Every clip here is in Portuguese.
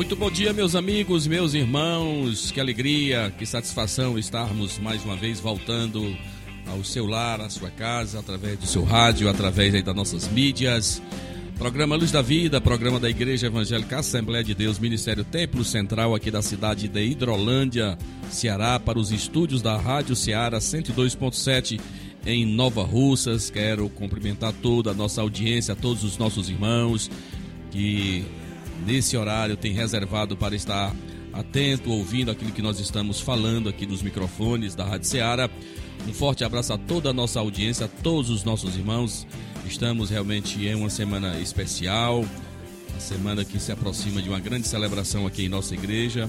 Muito bom dia, meus amigos, meus irmãos. Que alegria, que satisfação estarmos mais uma vez voltando ao seu lar, à sua casa, através do seu rádio, através aí das nossas mídias. Programa Luz da Vida, programa da Igreja Evangélica Assembleia de Deus, Ministério Templo Central aqui da cidade de Hidrolândia, Ceará, para os estúdios da Rádio Ceará 102.7 em Nova Russas. Quero cumprimentar toda a nossa audiência, todos os nossos irmãos que nesse horário tem reservado para estar atento, ouvindo aquilo que nós estamos falando aqui nos microfones da Rádio Ceará. Um forte abraço a toda a nossa audiência, a todos os nossos irmãos. Estamos realmente em uma semana especial, uma semana que se aproxima de uma grande celebração aqui em nossa igreja.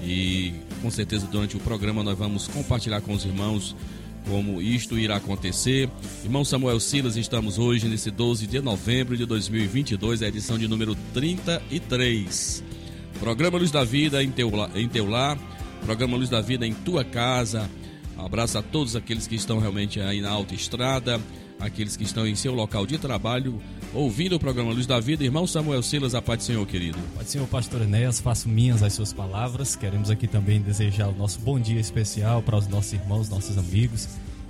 E com certeza durante o programa nós vamos compartilhar com os irmãos como isto irá acontecer. Irmão Samuel Silas, estamos hoje nesse 12 de novembro de 2022, a edição de número 33. Programa Luz da Vida em teu, em teu lar, programa Luz da Vida em tua casa. Abraço a todos aqueles que estão realmente aí na autoestrada, aqueles que estão em seu local de trabalho, ouvindo o programa Luz da Vida. Irmão Samuel Silas, a paz do Senhor, querido. Pode Senhor, pastor Enéas, faço minhas as suas palavras. Queremos aqui também desejar o nosso bom dia especial para os nossos irmãos, nossos amigos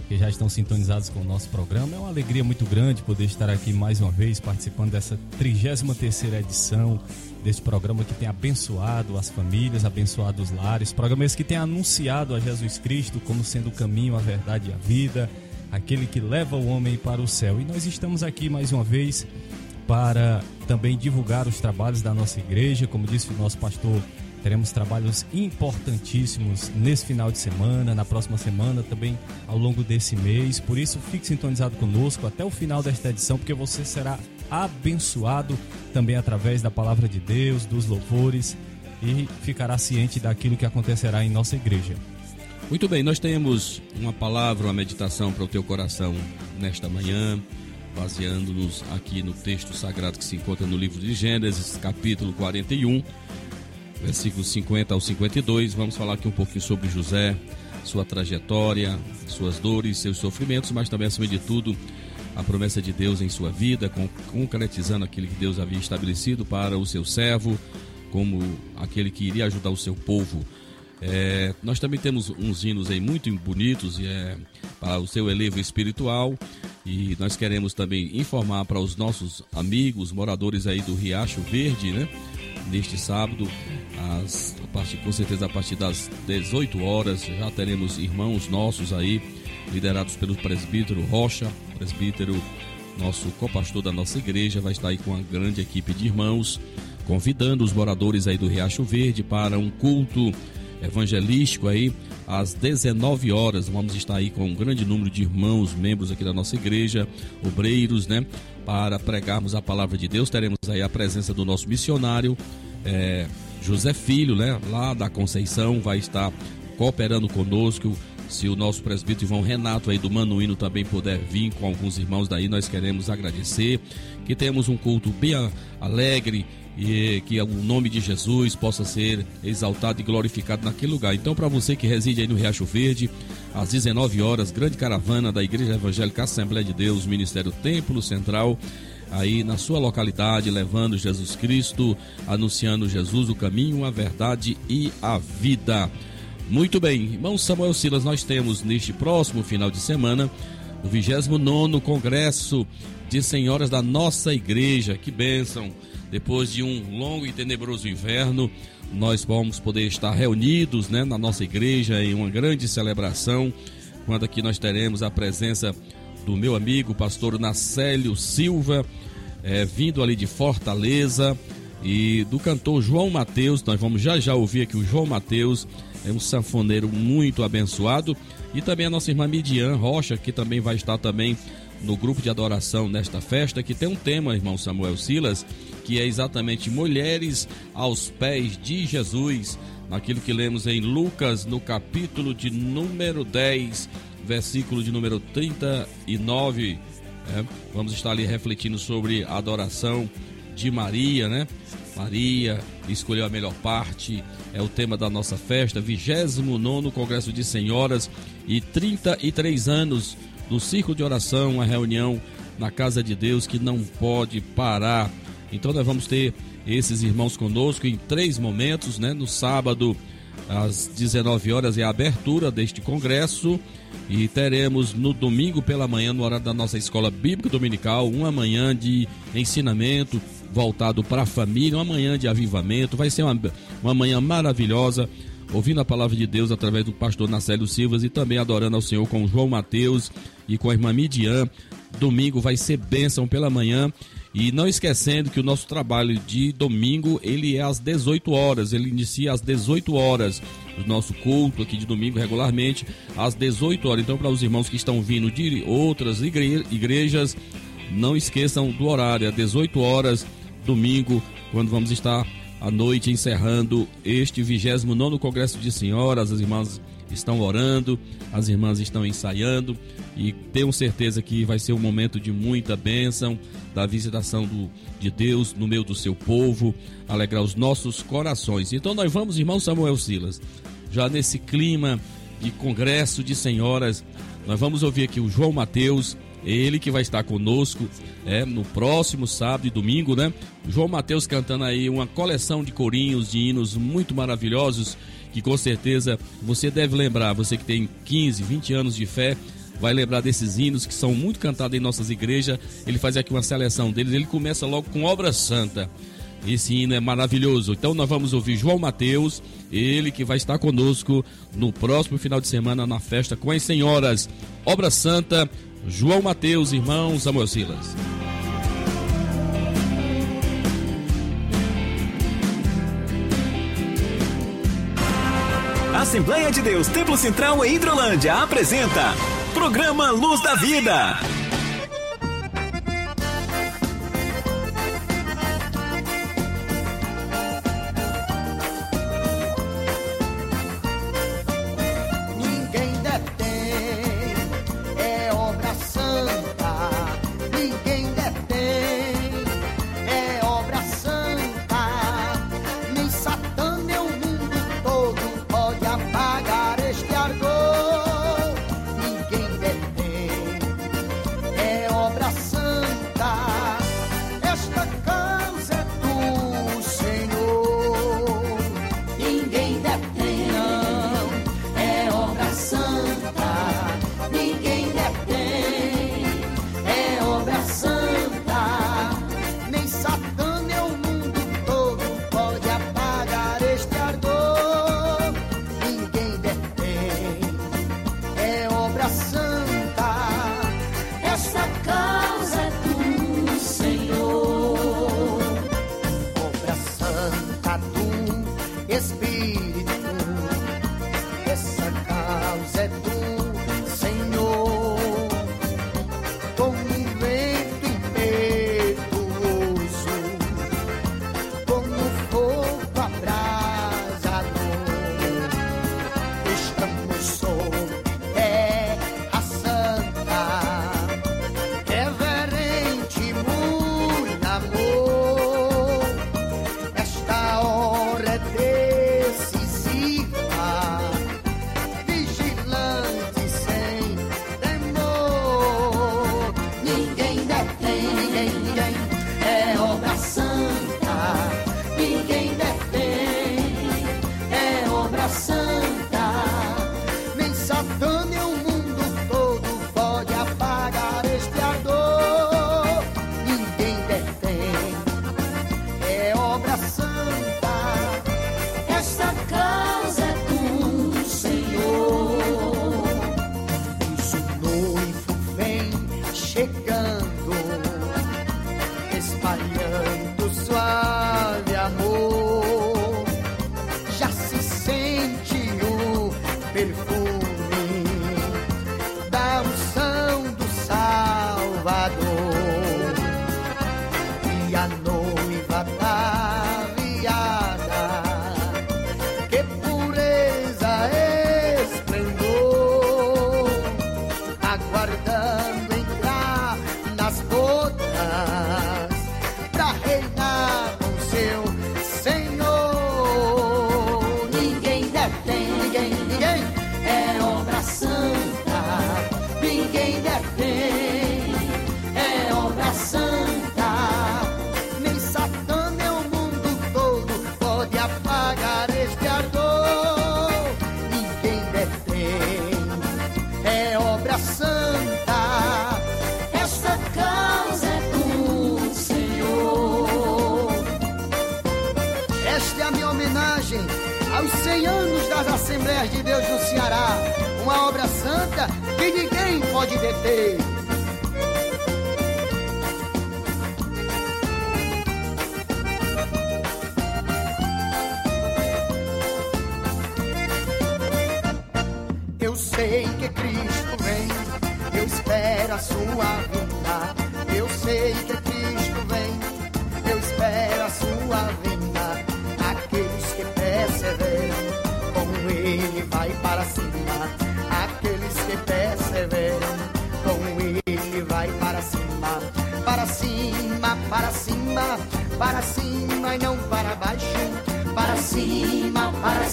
que já estão sintonizados com o nosso programa. É uma alegria muito grande poder estar aqui mais uma vez participando dessa 33 edição deste programa que tem abençoado as famílias, abençoado os lares, programa esse que tem anunciado a Jesus Cristo como sendo o caminho, a verdade e a vida, aquele que leva o homem para o céu. E nós estamos aqui mais uma vez para também divulgar os trabalhos da nossa igreja, como disse o nosso pastor Teremos trabalhos importantíssimos nesse final de semana, na próxima semana, também ao longo desse mês. Por isso, fique sintonizado conosco até o final desta edição, porque você será abençoado também através da palavra de Deus, dos louvores e ficará ciente daquilo que acontecerá em nossa igreja. Muito bem, nós temos uma palavra, uma meditação para o teu coração nesta manhã, baseando-nos aqui no texto sagrado que se encontra no livro de Gênesis, capítulo 41 versículos 50 ao 52. Vamos falar aqui um pouquinho sobre José, sua trajetória, suas dores, seus sofrimentos, mas também, acima de tudo, a promessa de Deus em sua vida, concretizando aquilo que Deus havia estabelecido para o seu servo, como aquele que iria ajudar o seu povo. É, nós também temos uns hinos aí muito bonitos é, para o seu elevo espiritual e nós queremos também informar para os nossos amigos moradores aí do Riacho Verde, né? neste sábado, as, a partir, com certeza a partir das 18 horas, já teremos irmãos nossos aí, liderados pelo presbítero Rocha, presbítero, nosso copastor da nossa igreja, vai estar aí com uma grande equipe de irmãos, convidando os moradores aí do Riacho Verde para um culto evangelístico aí às 19 horas. Vamos estar aí com um grande número de irmãos, membros aqui da nossa igreja, obreiros, né? Para pregarmos a palavra de Deus. Teremos aí a presença do nosso missionário, é, José Filho, né? Lá da Conceição, vai estar cooperando conosco. Se o nosso presbítero Ivan Renato aí do Manuíno também puder vir com alguns irmãos daí, nós queremos agradecer. Que temos um culto bem alegre e que o nome de Jesus possa ser exaltado e glorificado naquele lugar. Então, para você que reside aí no Riacho Verde, às 19 horas, grande caravana da Igreja Evangélica Assembleia de Deus, Ministério Templo Central, aí na sua localidade, levando Jesus Cristo, anunciando Jesus, o caminho, a verdade e a vida. Muito bem, irmão Samuel Silas, nós temos neste próximo final de semana o 29 Congresso de Senhoras da nossa igreja. Que bênção! depois de um longo e tenebroso inverno, nós vamos poder estar reunidos né, na nossa igreja em uma grande celebração, quando aqui nós teremos a presença do meu amigo, pastor Nacélio Silva, é, vindo ali de Fortaleza, e do cantor João Mateus. Nós vamos já já ouvir aqui o João Mateus, é um sanfoneiro muito abençoado. E também a nossa irmã Midian Rocha, que também vai estar também no grupo de adoração nesta festa, que tem um tema, irmão Samuel Silas, que é exatamente Mulheres aos pés de Jesus, naquilo que lemos em Lucas, no capítulo de número 10, versículo de número 39. É, vamos estar ali refletindo sobre a adoração de Maria, né? Maria escolheu a melhor parte, é o tema da nossa festa, 29 Congresso de Senhoras e 33 anos do Círculo de Oração, uma reunião na Casa de Deus que não pode parar. Então nós vamos ter esses irmãos conosco em três momentos, né? No sábado, às 19 horas, é a abertura deste congresso. E teremos no domingo pela manhã, no horário da nossa escola bíblica dominical, uma manhã de ensinamento voltado para a família, uma manhã de avivamento. Vai ser uma, uma manhã maravilhosa, ouvindo a palavra de Deus através do pastor Nacélio Silvas e também adorando ao Senhor com João Mateus e com a irmã Midian. Domingo vai ser bênção pela manhã. E não esquecendo que o nosso trabalho de domingo, ele é às 18 horas, ele inicia às 18 horas. O nosso culto aqui de domingo regularmente às 18 horas. Então, para os irmãos que estão vindo de outras igre igrejas, não esqueçam do horário, às 18 horas, domingo, quando vamos estar à noite encerrando este 29 Congresso de Senhoras. As irmãs estão orando, as irmãs estão ensaiando e tenho certeza que vai ser um momento de muita bênção, da visitação do, de Deus no meio do seu povo, alegrar os nossos corações. Então nós vamos, irmão Samuel Silas, já nesse clima de congresso de senhoras, nós vamos ouvir aqui o João Mateus, ele que vai estar conosco é, no próximo sábado e domingo, né? João Mateus cantando aí uma coleção de corinhos, de hinos muito maravilhosos, que com certeza você deve lembrar, você que tem 15, 20 anos de fé, vai lembrar desses hinos que são muito cantados em nossas igrejas. Ele faz aqui uma seleção deles. Ele começa logo com Obra Santa. Esse hino é maravilhoso. Então nós vamos ouvir João Mateus, ele que vai estar conosco no próximo final de semana na festa com as senhoras. Obra Santa, João Mateus, irmão Samuel Silas. Assembleia de Deus Templo Central em Hidrolândia apresenta Programa Luz da Vida.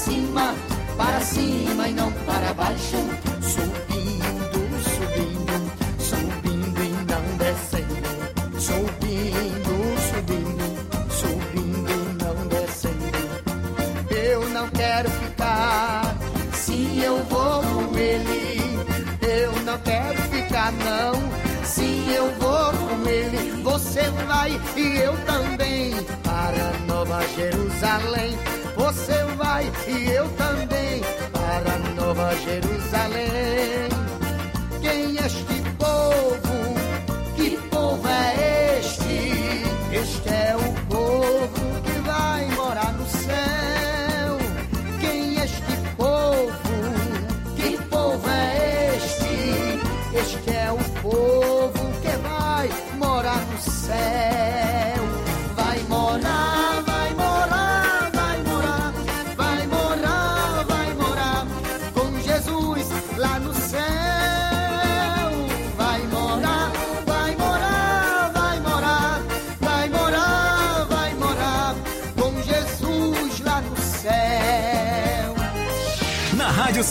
Cima, para cima, e não para baixo. Subindo, subindo, subindo e não descendo. Subindo, subindo, subindo e não descendo. Eu não quero ficar se eu vou com ele. Eu não quero ficar, não. Se eu vou com ele, você vai e eu também para Nova Jerusalém. Você vai e eu também para Nova Jerusalém. Quem é este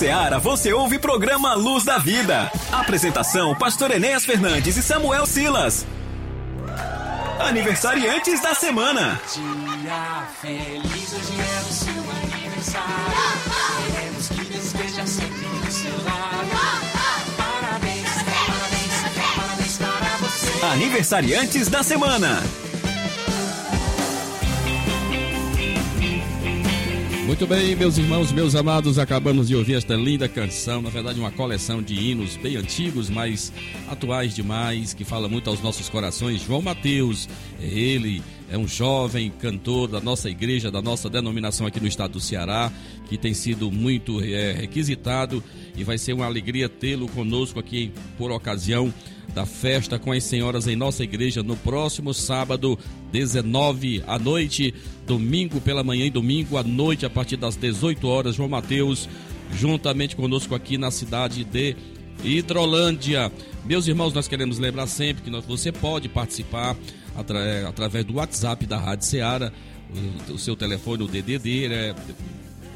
Ceará você ouve programa Luz da Vida. Apresentação: Pastor Enéas Fernandes e Samuel Silas. Aniversariantes da semana. Dia feliz, hoje é o seu aniversário. Queremos que esteja sempre do seu lado. Parabéns, parabéns, parabéns para você. Aniversariantes da semana. Muito bem, meus irmãos, meus amados, acabamos de ouvir esta linda canção, na verdade uma coleção de hinos bem antigos, mas atuais demais, que fala muito aos nossos corações. João Mateus, é ele, é um jovem cantor da nossa igreja, da nossa denominação aqui no estado do Ceará, que tem sido muito é, requisitado e vai ser uma alegria tê-lo conosco aqui por ocasião da festa com as senhoras em nossa igreja no próximo sábado, 19 à noite, domingo pela manhã e domingo à noite, a partir das 18 horas. João Mateus, juntamente conosco aqui na cidade de Hidrolândia. Meus irmãos, nós queremos lembrar sempre que nós, você pode participar atra, através do WhatsApp da Rádio Ceará. O, o seu telefone, o DDD, é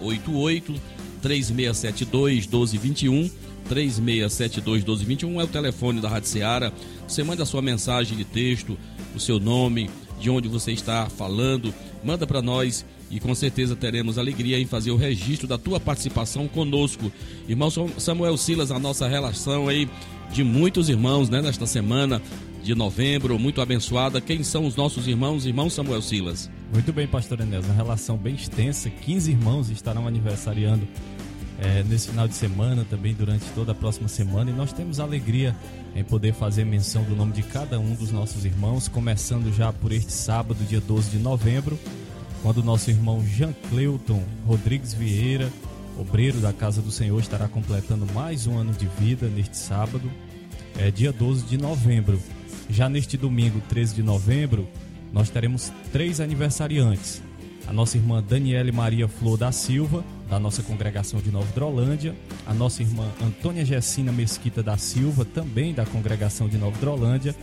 88 3672 1221. 36721221 é o telefone da Rádio Ceará. Você manda a sua mensagem de texto, o seu nome, de onde você está falando, manda para nós e com certeza teremos alegria em fazer o registro da tua participação conosco. Irmão Samuel Silas, a nossa relação aí de muitos irmãos, né, nesta semana de novembro, muito abençoada. Quem são os nossos irmãos? Irmão Samuel Silas. Muito bem, pastor Enéas, uma relação bem extensa. 15 irmãos estarão aniversariando é, nesse final de semana, também durante toda a próxima semana. E nós temos alegria em poder fazer menção do nome de cada um dos nossos irmãos, começando já por este sábado, dia 12 de novembro, quando o nosso irmão Jean Cleuton Rodrigues Vieira, obreiro da Casa do Senhor, estará completando mais um ano de vida neste sábado, é dia 12 de novembro. Já neste domingo, 13 de novembro, nós teremos três aniversariantes. A nossa irmã Daniele Maria Flor da Silva, da nossa congregação de Nova Drolândia, a nossa irmã Antônia Gessina Mesquita da Silva, também da congregação de Nova Drolândia,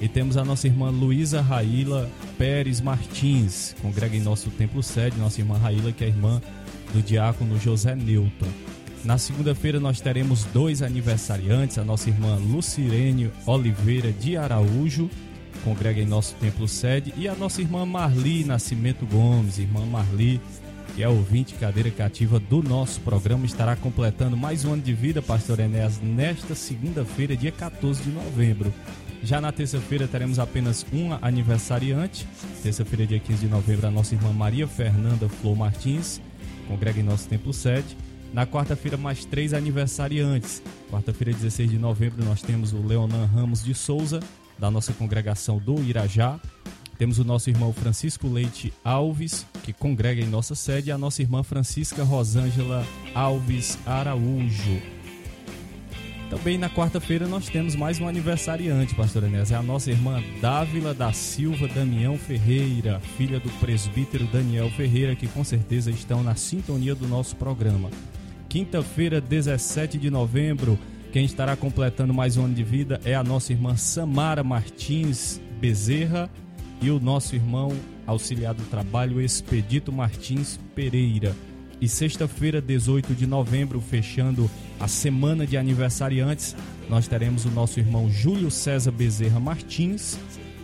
e temos a nossa irmã Luísa Raíla Pérez Martins, congrega em nosso templo sede, nossa irmã Raíla, que é irmã do diácono José Newton. Na segunda-feira nós teremos dois aniversariantes, a nossa irmã Lucirene Oliveira de Araújo, congrega em nosso templo sede, e a nossa irmã Marli Nascimento Gomes, irmã Marli, que é ouvinte cadeira cativa do nosso programa, estará completando mais um ano de vida, pastor Enéas, nesta segunda-feira, dia 14 de novembro. Já na terça-feira teremos apenas um aniversariante. Terça-feira, dia 15 de novembro, a nossa irmã Maria Fernanda Flor Martins, congrega em nosso templo sede. Na quarta-feira, mais três aniversariantes. Quarta-feira, 16 de novembro, nós temos o Leonan Ramos de Souza, da nossa congregação do Irajá. Temos o nosso irmão Francisco Leite Alves, que congrega em nossa sede, e a nossa irmã Francisca Rosângela Alves Araújo. Também na quarta-feira nós temos mais um aniversariante, pastor Enéas. É a nossa irmã Dávila da Silva Damião Ferreira, filha do presbítero Daniel Ferreira, que com certeza estão na sintonia do nosso programa. Quinta-feira, 17 de novembro, quem estará completando mais um ano de vida é a nossa irmã Samara Martins Bezerra e o nosso irmão auxiliar do trabalho Expedito Martins Pereira. E sexta-feira, 18 de novembro, fechando a semana de aniversariantes, nós teremos o nosso irmão Júlio César Bezerra Martins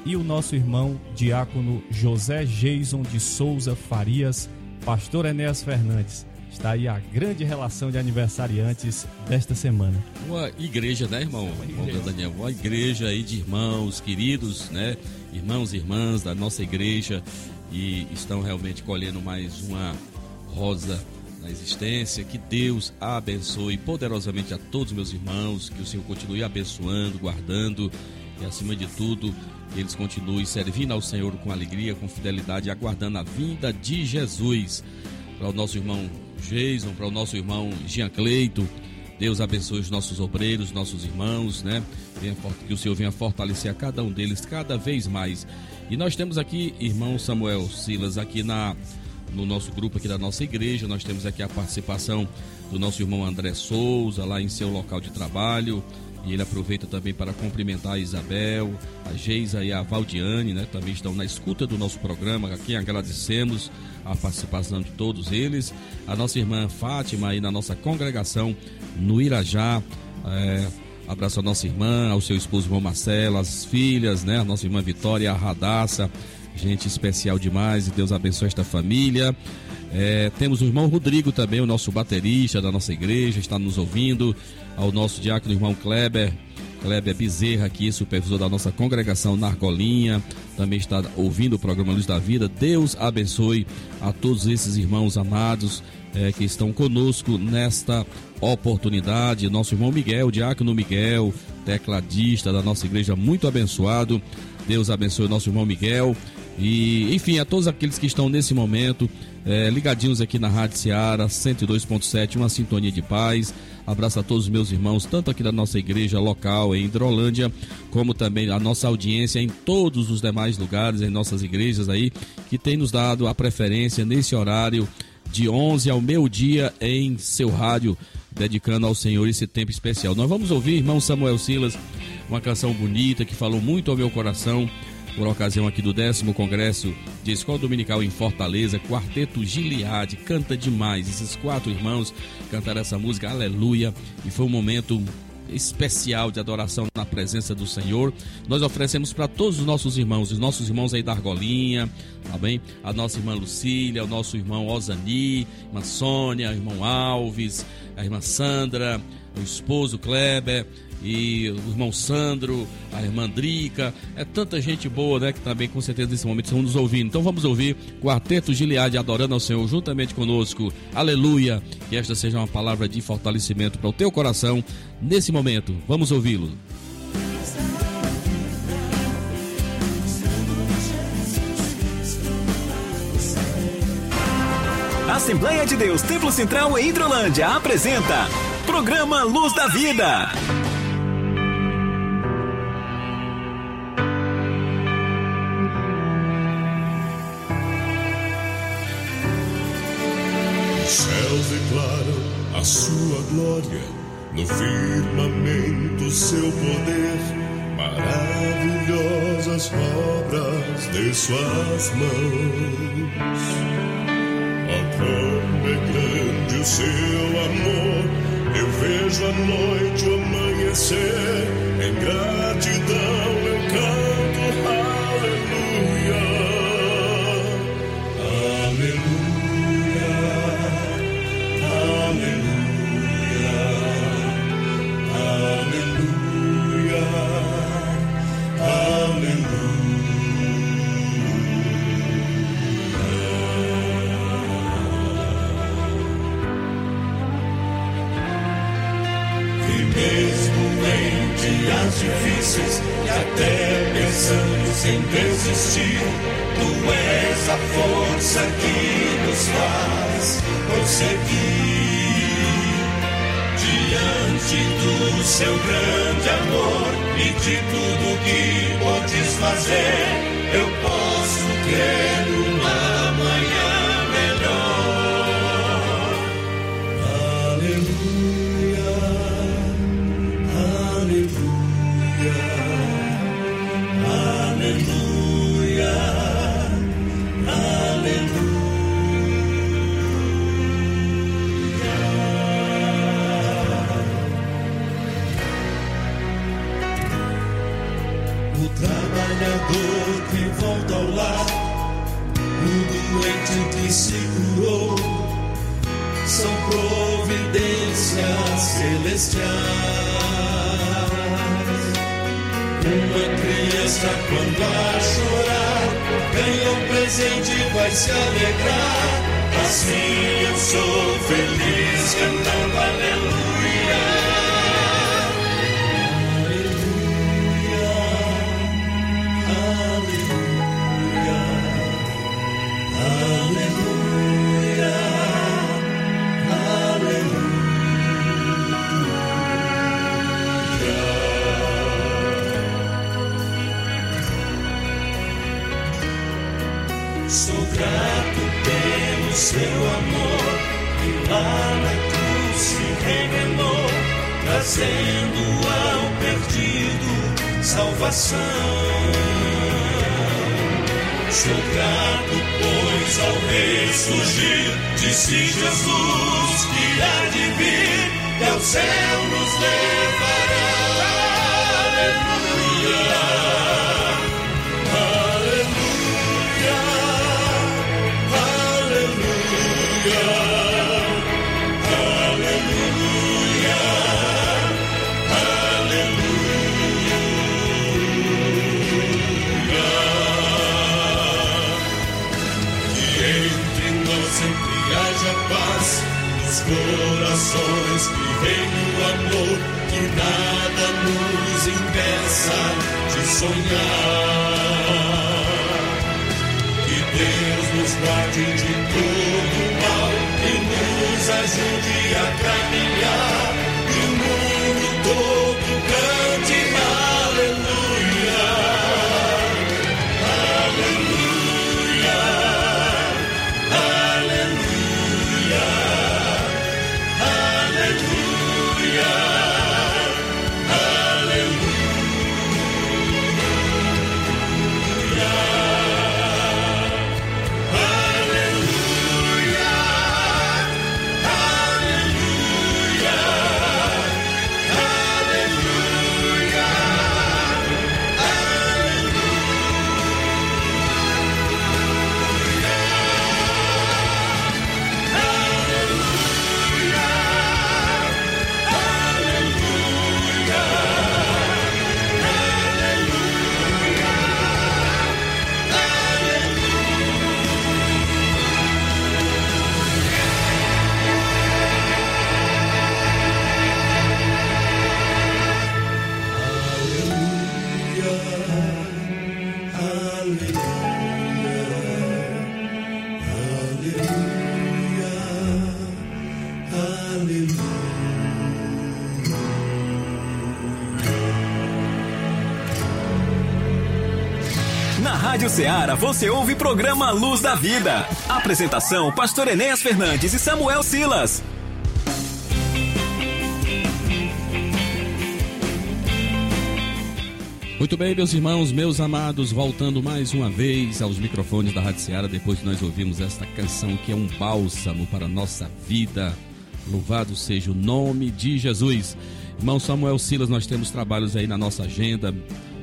e o nosso irmão diácono José Jason de Souza Farias, pastor Enéas Fernandes. Está aí a grande relação de aniversariantes desta semana. Uma igreja, né, irmão? Irmão Daniel, uma igreja aí de irmãos queridos, né? Irmãos e irmãs da nossa igreja e estão realmente colhendo mais uma rosa na existência. Que Deus abençoe poderosamente a todos meus irmãos, que o Senhor continue abençoando, guardando e acima de tudo, eles continuem servindo ao Senhor com alegria, com fidelidade, aguardando a vinda de Jesus. Para o nosso irmão Jason, para o nosso irmão Jean Cleito. Deus abençoe os nossos obreiros, nossos irmãos, né? Que o Senhor venha fortalecer a cada um deles cada vez mais. E nós temos aqui, irmão Samuel Silas, aqui na no nosso grupo aqui da nossa igreja, nós temos aqui a participação do nosso irmão André Souza, lá em seu local de trabalho. E ele aproveita também para cumprimentar a Isabel, a Geisa e a Valdiane, né? Também estão na escuta do nosso programa, a quem agradecemos a participação de todos eles. A nossa irmã Fátima aí na nossa congregação no Irajá. É, abraço a nossa irmã, ao seu esposo irmão Marcelo, as filhas, né? A nossa irmã Vitória, a Radassa. Gente especial demais e Deus abençoe esta família. É, temos o irmão Rodrigo também, o nosso baterista da nossa igreja, está nos ouvindo. Ao nosso diácono irmão Kleber, Kleber Bezerra aqui, supervisor da nossa congregação na Argolinha, também está ouvindo o programa Luz da Vida. Deus abençoe a todos esses irmãos amados é, que estão conosco nesta oportunidade. Nosso irmão Miguel, diácono Miguel, tecladista da nossa igreja, muito abençoado. Deus abençoe o nosso irmão Miguel. E, enfim, a todos aqueles que estão nesse momento é, ligadinhos aqui na Rádio Seara 102.7, uma sintonia de paz. Abraço a todos os meus irmãos, tanto aqui da nossa igreja local em Hidrolândia, como também a nossa audiência em todos os demais lugares, em nossas igrejas aí, que tem nos dado a preferência nesse horário de 11 ao meio-dia em seu rádio, dedicando ao Senhor esse tempo especial. Nós vamos ouvir, irmão Samuel Silas, uma canção bonita que falou muito ao meu coração por ocasião aqui do décimo congresso de Escola Dominical em Fortaleza, Quarteto Gileade, canta demais. Esses quatro irmãos cantaram essa música, aleluia, e foi um momento especial de adoração na presença do Senhor. Nós oferecemos para todos os nossos irmãos, os nossos irmãos aí da Argolinha, tá bem? A nossa irmã Lucília, o nosso irmão Osani, irmã Sônia, irmão Alves, a irmã Sandra, o esposo Kleber, e o irmão Sandro, a irmã Drica, é tanta gente boa, né, que também com certeza nesse momento estão nos ouvindo. Então vamos ouvir Quarteto Gileade adorando ao Senhor juntamente conosco. Aleluia! Que esta seja uma palavra de fortalecimento para o teu coração nesse momento. Vamos ouvi-lo. Assembleia de Deus Templo Central em Hidrolândia apresenta Programa Luz da Vida. Glória, no firmamento seu poder, maravilhosas obras de suas mãos. Oh, como é grande o seu amor, eu vejo a noite o amanhecer, em gratidão pensamos em desistir. Tu és a força que nos faz prosseguir. Diante do seu grande amor e de tudo que podes fazer, eu criança quando a chorar, ganha um presente e vai se alegrar. Assim eu sou feliz cantando aleluia. Sou grato, pois ao ressurgir disse Jesus que há de vir e ao céu nos levará. De sonhar. Que Deus nos guarde de todo mal e nos ajude a caminhar. Ceará você ouve programa Luz da Vida. Apresentação: Pastor Enéas Fernandes e Samuel Silas. Muito bem, meus irmãos, meus amados, voltando mais uma vez aos microfones da Rádio Ceará, depois que nós ouvimos esta canção que é um bálsamo para a nossa vida. Louvado seja o nome de Jesus. Irmão Samuel Silas, nós temos trabalhos aí na nossa agenda.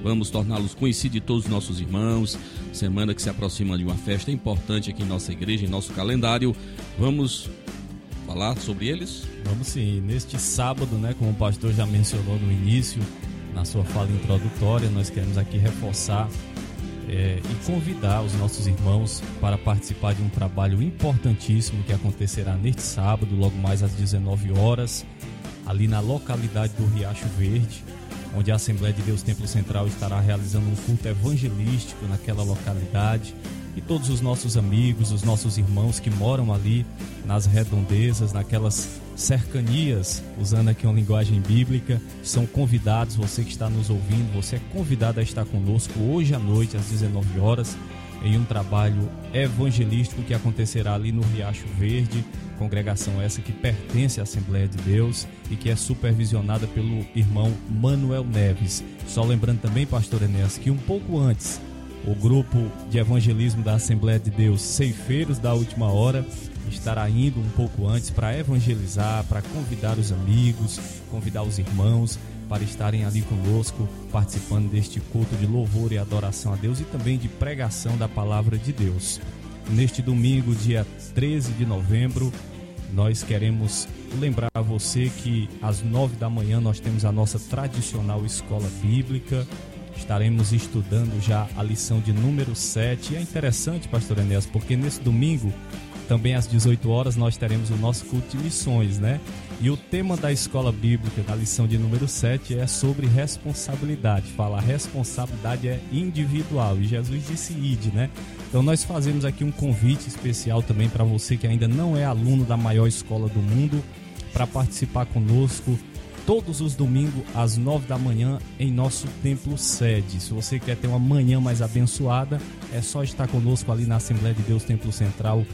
Vamos torná-los conhecidos de todos os nossos irmãos. Semana que se aproxima de uma festa importante aqui em nossa igreja, em nosso calendário. Vamos falar sobre eles? Vamos sim, neste sábado, né, como o pastor já mencionou no início, na sua fala introdutória, nós queremos aqui reforçar é, e convidar os nossos irmãos para participar de um trabalho importantíssimo que acontecerá neste sábado, logo mais às 19 horas, ali na localidade do Riacho Verde. Onde a Assembleia de Deus Templo Central estará realizando um culto evangelístico naquela localidade. E todos os nossos amigos, os nossos irmãos que moram ali nas redondezas, naquelas cercanias, usando aqui uma linguagem bíblica, são convidados, você que está nos ouvindo, você é convidado a estar conosco hoje à noite às 19 horas em um trabalho evangelístico que acontecerá ali no Riacho Verde, congregação essa que pertence à Assembleia de Deus e que é supervisionada pelo irmão Manuel Neves. Só lembrando também, pastor Enéas, que um pouco antes, o grupo de evangelismo da Assembleia de Deus, Ceifeiros da Última Hora, estará indo um pouco antes para evangelizar, para convidar os amigos, convidar os irmãos para estarem ali conosco, participando deste culto de louvor e adoração a Deus e também de pregação da palavra de Deus. Neste domingo, dia 13 de novembro, nós queremos lembrar a você que às nove da manhã nós temos a nossa tradicional escola bíblica. Estaremos estudando já a lição de número 7. E é interessante, pastor Enéas, porque nesse domingo também às 18 horas nós teremos o nosso culto de missões, né? E o tema da escola bíblica, da lição de número 7, é sobre responsabilidade. Fala, responsabilidade é individual. E Jesus disse ide, né? Então nós fazemos aqui um convite especial também para você que ainda não é aluno da maior escola do mundo, para participar conosco todos os domingos às 9 da manhã em nosso templo sede. Se você quer ter uma manhã mais abençoada, é só estar conosco ali na Assembleia de Deus Templo Central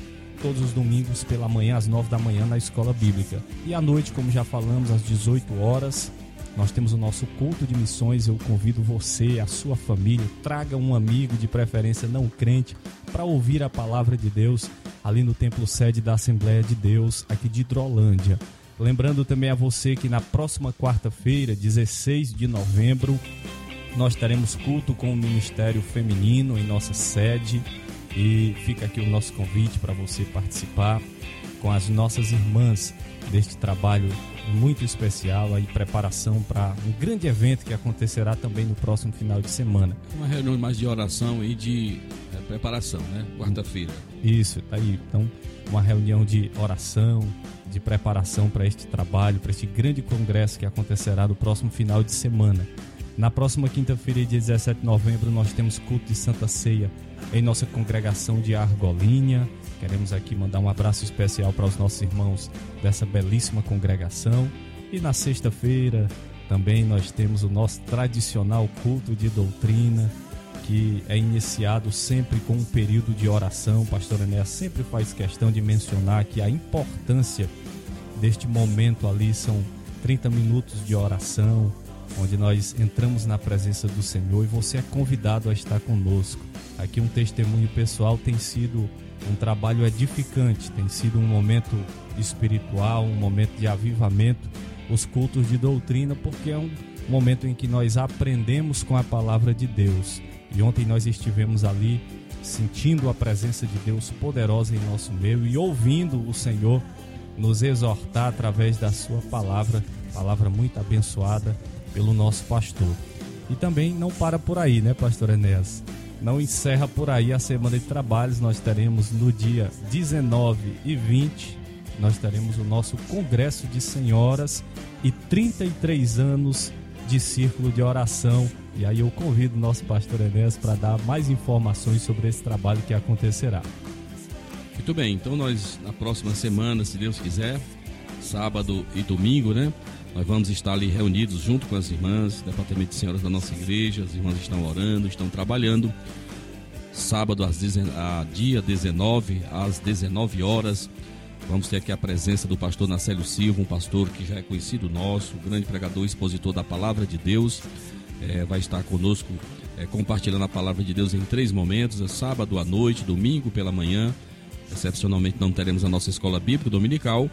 todos os domingos pela manhã, às 9 da manhã, na escola bíblica. E à noite, como já falamos, às 18 horas, nós temos o nosso culto de missões. Eu convido você, a sua família, traga um amigo, de preferência não crente, para ouvir a palavra de Deus ali no templo sede da Assembleia de Deus, aqui de Hidrolândia. Lembrando também a você que na próxima quarta-feira, 16 de novembro, nós teremos culto com o Ministério Feminino em nossa sede e fica aqui o nosso convite para você participar com as nossas irmãs deste trabalho muito especial aí preparação para um grande evento que acontecerá também no próximo final de semana. Uma reunião mais de oração e de é, preparação, né? Quarta-feira. Isso, tá aí. Então, uma reunião de oração, de preparação para este trabalho, para este grande congresso que acontecerá no próximo final de semana. Na próxima quinta-feira, dia 17 de novembro, nós temos culto de Santa Ceia em nossa congregação de Argolinha. Queremos aqui mandar um abraço especial para os nossos irmãos dessa belíssima congregação. E na sexta-feira também nós temos o nosso tradicional culto de doutrina, que é iniciado sempre com um período de oração. Pastor Enéas sempre faz questão de mencionar que a importância deste momento ali são 30 minutos de oração, onde nós entramos na presença do Senhor e você é convidado a estar conosco. Aqui um testemunho pessoal tem sido um trabalho edificante, tem sido um momento espiritual, um momento de avivamento, os cultos de doutrina, porque é um momento em que nós aprendemos com a palavra de Deus. E ontem nós estivemos ali sentindo a presença de Deus poderosa em nosso meio e ouvindo o Senhor nos exortar através da sua palavra, palavra muito abençoada pelo nosso pastor. E também não para por aí, né, pastor Enéas? Não encerra por aí a semana de trabalhos. Nós teremos no dia 19 e 20, nós teremos o nosso Congresso de Senhoras e 33 anos de círculo de oração. E aí eu convido o nosso pastor Enéas para dar mais informações sobre esse trabalho que acontecerá. Muito bem, então nós na próxima semana, se Deus quiser, sábado e domingo, né? Nós vamos estar ali reunidos junto com as irmãs, departamento de senhoras da nossa igreja, as irmãs estão orando, estão trabalhando. Sábado, às a dia 19, às 19 horas, vamos ter aqui a presença do pastor Nacélio Silva, um pastor que já é conhecido nosso, grande pregador, expositor da palavra de Deus. É, vai estar conosco é, compartilhando a palavra de Deus em três momentos: é sábado à noite, domingo pela manhã. Excepcionalmente não teremos a nossa escola bíblica dominical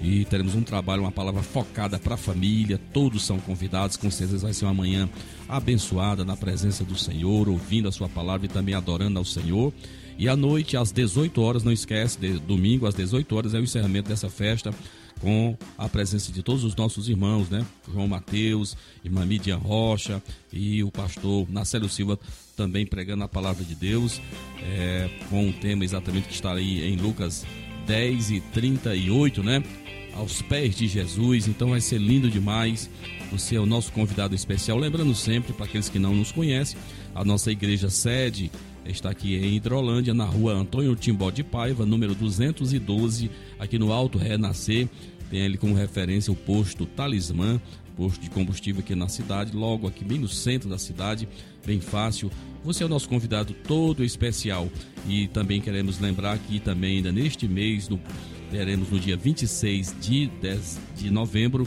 e teremos um trabalho, uma palavra focada para a família. Todos são convidados, com certeza vai ser uma manhã abençoada na presença do Senhor, ouvindo a sua palavra e também adorando ao Senhor. E à noite, às 18 horas, não esquece, de, domingo às 18 horas é o encerramento dessa festa com a presença de todos os nossos irmãos, né? João Mateus, irmã Midian Rocha e o pastor Nacélio Silva também pregando a palavra de Deus, é, com um tema exatamente que está aí em Lucas 10 e 38, né? aos pés de Jesus. Então vai ser lindo demais. Você é o nosso convidado especial. Lembrando sempre, para aqueles que não nos conhecem, a nossa igreja sede está aqui em Hidrolândia, na rua Antônio Timbó de Paiva, número 212, aqui no Alto Renascer. Tem ali como referência o posto Talismã, posto de combustível aqui na cidade, logo aqui bem no centro da cidade, bem fácil. Você é o nosso convidado todo especial e também queremos lembrar que também ainda neste mês, no, teremos no dia 26 de, 10 de novembro,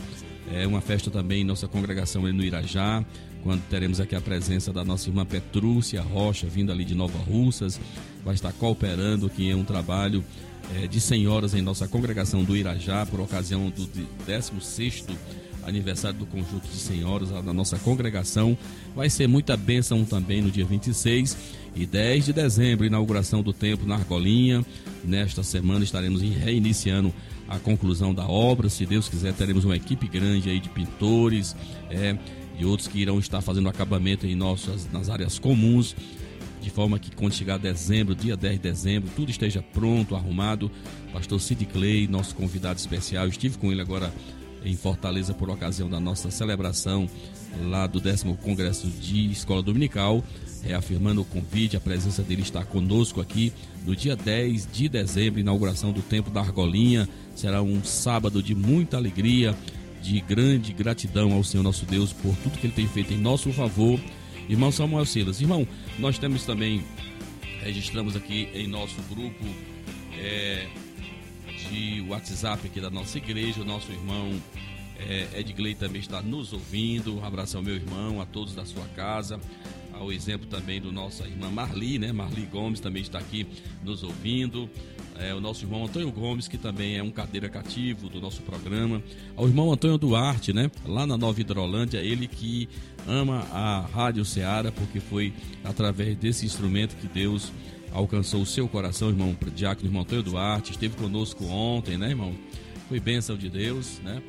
é uma festa também nossa congregação no Irajá, quando teremos aqui a presença da nossa irmã Petrúcia Rocha, vindo ali de Nova Russas, vai estar cooperando aqui em um trabalho é, de senhoras em nossa congregação do Irajá, por ocasião do 16º aniversário do conjunto de senhoras da nossa congregação. Vai ser muita bênção também no dia 26 e 10 de dezembro, inauguração do templo na Argolinha. Nesta semana estaremos reiniciando a conclusão da obra. Se Deus quiser, teremos uma equipe grande aí de pintores é, e outros que irão estar fazendo acabamento em nossas nas áreas comuns. De forma que quando chegar dezembro, dia 10 de dezembro, tudo esteja pronto, arrumado. Pastor Sid Clay, nosso convidado especial, estive com ele agora em Fortaleza por ocasião da nossa celebração lá do décimo Congresso de Escola Dominical, reafirmando o convite, a presença dele está conosco aqui no dia 10 de dezembro, inauguração do Templo da Argolinha. Será um sábado de muita alegria, de grande gratidão ao Senhor nosso Deus por tudo que ele tem feito em nosso favor. Irmão Samuel Silas, irmão, nós temos também, registramos aqui em nosso grupo é, de WhatsApp aqui da nossa igreja, o nosso irmão é, Edgley também está nos ouvindo. Um abraço ao meu irmão, a todos da sua casa. Ao exemplo também do nossa irmã Marli, né? Marli Gomes também está aqui nos ouvindo. É, o nosso irmão Antônio Gomes, que também é um cadeira cativo do nosso programa. Ao irmão Antônio Duarte, né? Lá na Nova Hidrolândia, ele que ama a Rádio Ceará, porque foi através desse instrumento que Deus alcançou o seu coração, irmão Diácono, irmão Antônio Duarte, esteve conosco ontem, né, irmão? Foi bênção de Deus, né?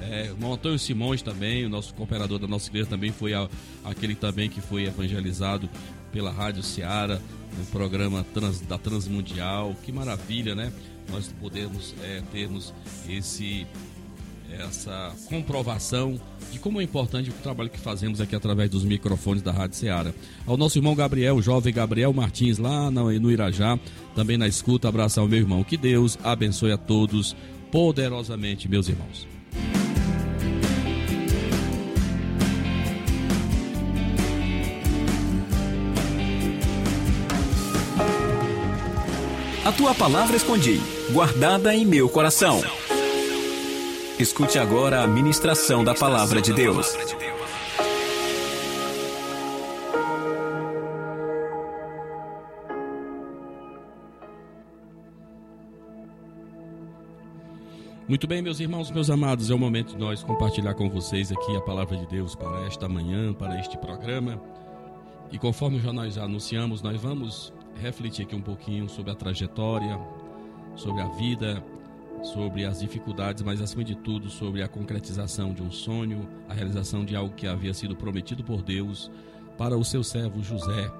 É, irmão Antônio Simões também, o nosso cooperador da nossa igreja também foi a, aquele também que foi evangelizado pela Rádio Ceará, no programa trans, da Transmundial. Que maravilha, né? Nós podemos é, termos esse essa comprovação de como é importante o trabalho que fazemos aqui através dos microfones da Rádio Ceará. Ao nosso irmão Gabriel, o jovem Gabriel Martins, lá no Irajá, também na escuta, abraço ao meu irmão. Que Deus abençoe a todos poderosamente, meus irmãos. Tua palavra escondi, guardada em meu coração. Escute agora a ministração da palavra de Deus. Muito bem, meus irmãos, meus amados, é o momento de nós compartilhar com vocês aqui a palavra de Deus para esta manhã, para este programa. E conforme já nós anunciamos, nós vamos refletir aqui um pouquinho sobre a trajetória, sobre a vida, sobre as dificuldades, mas acima de tudo sobre a concretização de um sonho, a realização de algo que havia sido prometido por Deus para o seu servo José,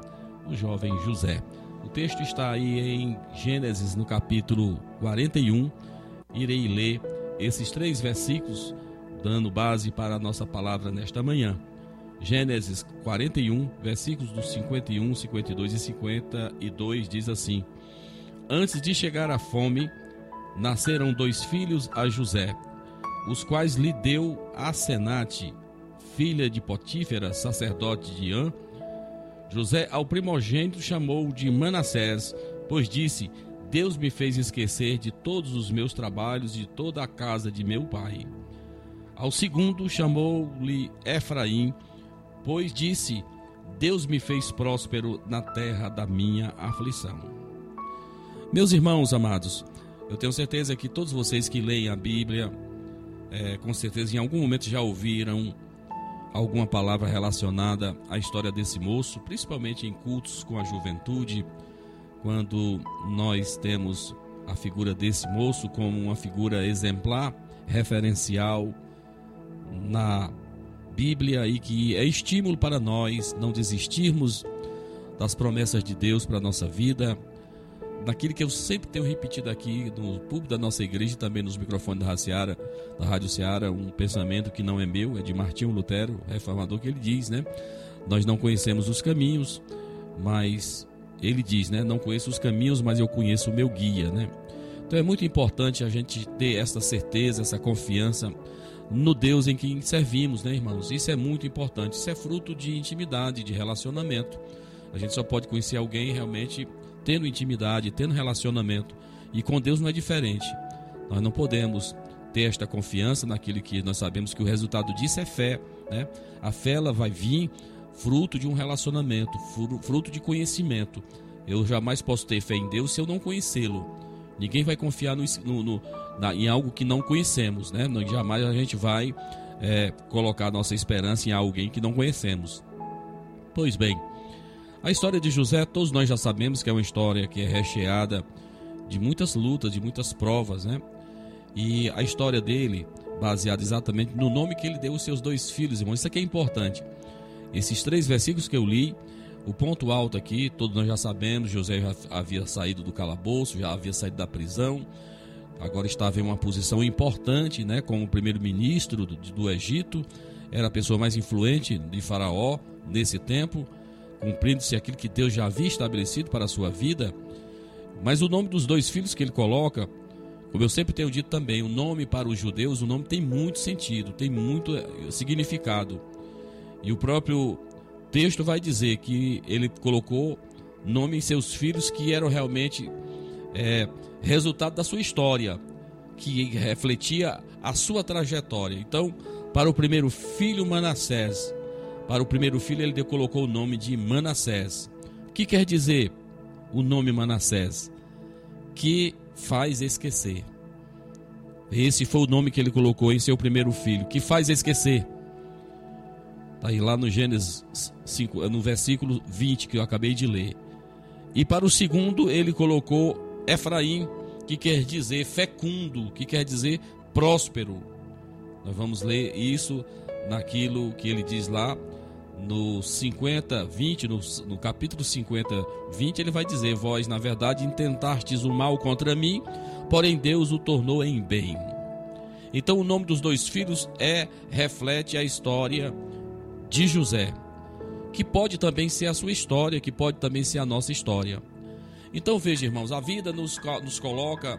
o jovem José. O texto está aí em Gênesis, no capítulo 41. Irei ler esses três versículos, dando base para a nossa palavra nesta manhã. Gênesis 41, versículos dos 51, 52 e 52 diz assim: Antes de chegar a fome, nasceram dois filhos a José, os quais lhe deu a Senate, filha de Potífera, sacerdote de An. José ao primogênito chamou de Manassés, pois disse: Deus me fez esquecer de todos os meus trabalhos e de toda a casa de meu pai. Ao segundo chamou-lhe Efraim, pois disse: Deus me fez próspero na terra da minha aflição. Meus irmãos amados, eu tenho certeza que todos vocês que leem a Bíblia, é, com certeza em algum momento já ouviram alguma palavra relacionada à história desse moço, principalmente em cultos com a juventude, quando nós temos a figura desse moço como uma figura exemplar, referencial na Bíblia e que é estímulo para nós não desistirmos das promessas de Deus para a nossa vida, naquilo que eu sempre tenho repetido aqui no público da nossa igreja e também nos microfones da Rádio Seara, da Rádio Seara, um pensamento que não é meu, é de Martinho Lutero, reformador, que ele diz, né? Nós não conhecemos os caminhos, mas ele diz, né? Não conheço os caminhos, mas eu conheço o meu guia, né? Então é muito importante a gente ter essa certeza, essa confiança no Deus em quem servimos, né, irmãos? Isso é muito importante. Isso é fruto de intimidade, de relacionamento. A gente só pode conhecer alguém realmente tendo intimidade, tendo relacionamento. E com Deus não é diferente. Nós não podemos ter esta confiança naquilo que nós sabemos que o resultado disso é fé, né? A fé ela vai vir fruto de um relacionamento, fruto de conhecimento. Eu jamais posso ter fé em Deus se eu não conhecê-lo. Ninguém vai confiar no, no, no na, em algo que não conhecemos, né? Jamais a gente vai é, colocar nossa esperança em alguém que não conhecemos. Pois bem, a história de José, todos nós já sabemos que é uma história que é recheada de muitas lutas, de muitas provas, né? E a história dele, baseada exatamente no nome que ele deu aos seus dois filhos, irmãos, isso aqui é importante. Esses três versículos que eu li, o ponto alto aqui, todos nós já sabemos, José já havia saído do calabouço, já havia saído da prisão, agora estava em uma posição importante, né, como primeiro-ministro do, do Egito, era a pessoa mais influente de Faraó nesse tempo, cumprindo-se aquilo que Deus já havia estabelecido para a sua vida. Mas o nome dos dois filhos que ele coloca, como eu sempre tenho dito também, o nome para os judeus, o nome tem muito sentido, tem muito eh, significado. E o próprio texto vai dizer que ele colocou nome em seus filhos que eram realmente é, resultado da sua história, que refletia a sua trajetória. Então, para o primeiro filho Manassés, para o primeiro filho ele colocou o nome de Manassés. O que quer dizer o nome Manassés? Que faz esquecer. Esse foi o nome que ele colocou em seu primeiro filho, que faz esquecer. Está aí lá no Gênesis 5, no versículo 20 que eu acabei de ler. E para o segundo, ele colocou Efraim, que quer dizer fecundo, que quer dizer próspero. Nós vamos ler isso naquilo que ele diz lá no 50, 20, no, no capítulo 50, 20, ele vai dizer: Vós, na verdade, intentastes o mal contra mim, porém Deus o tornou em bem. Então, o nome dos dois filhos é reflete a história de José, que pode também ser a sua história, que pode também ser a nossa história. Então veja, irmãos, a vida nos, nos coloca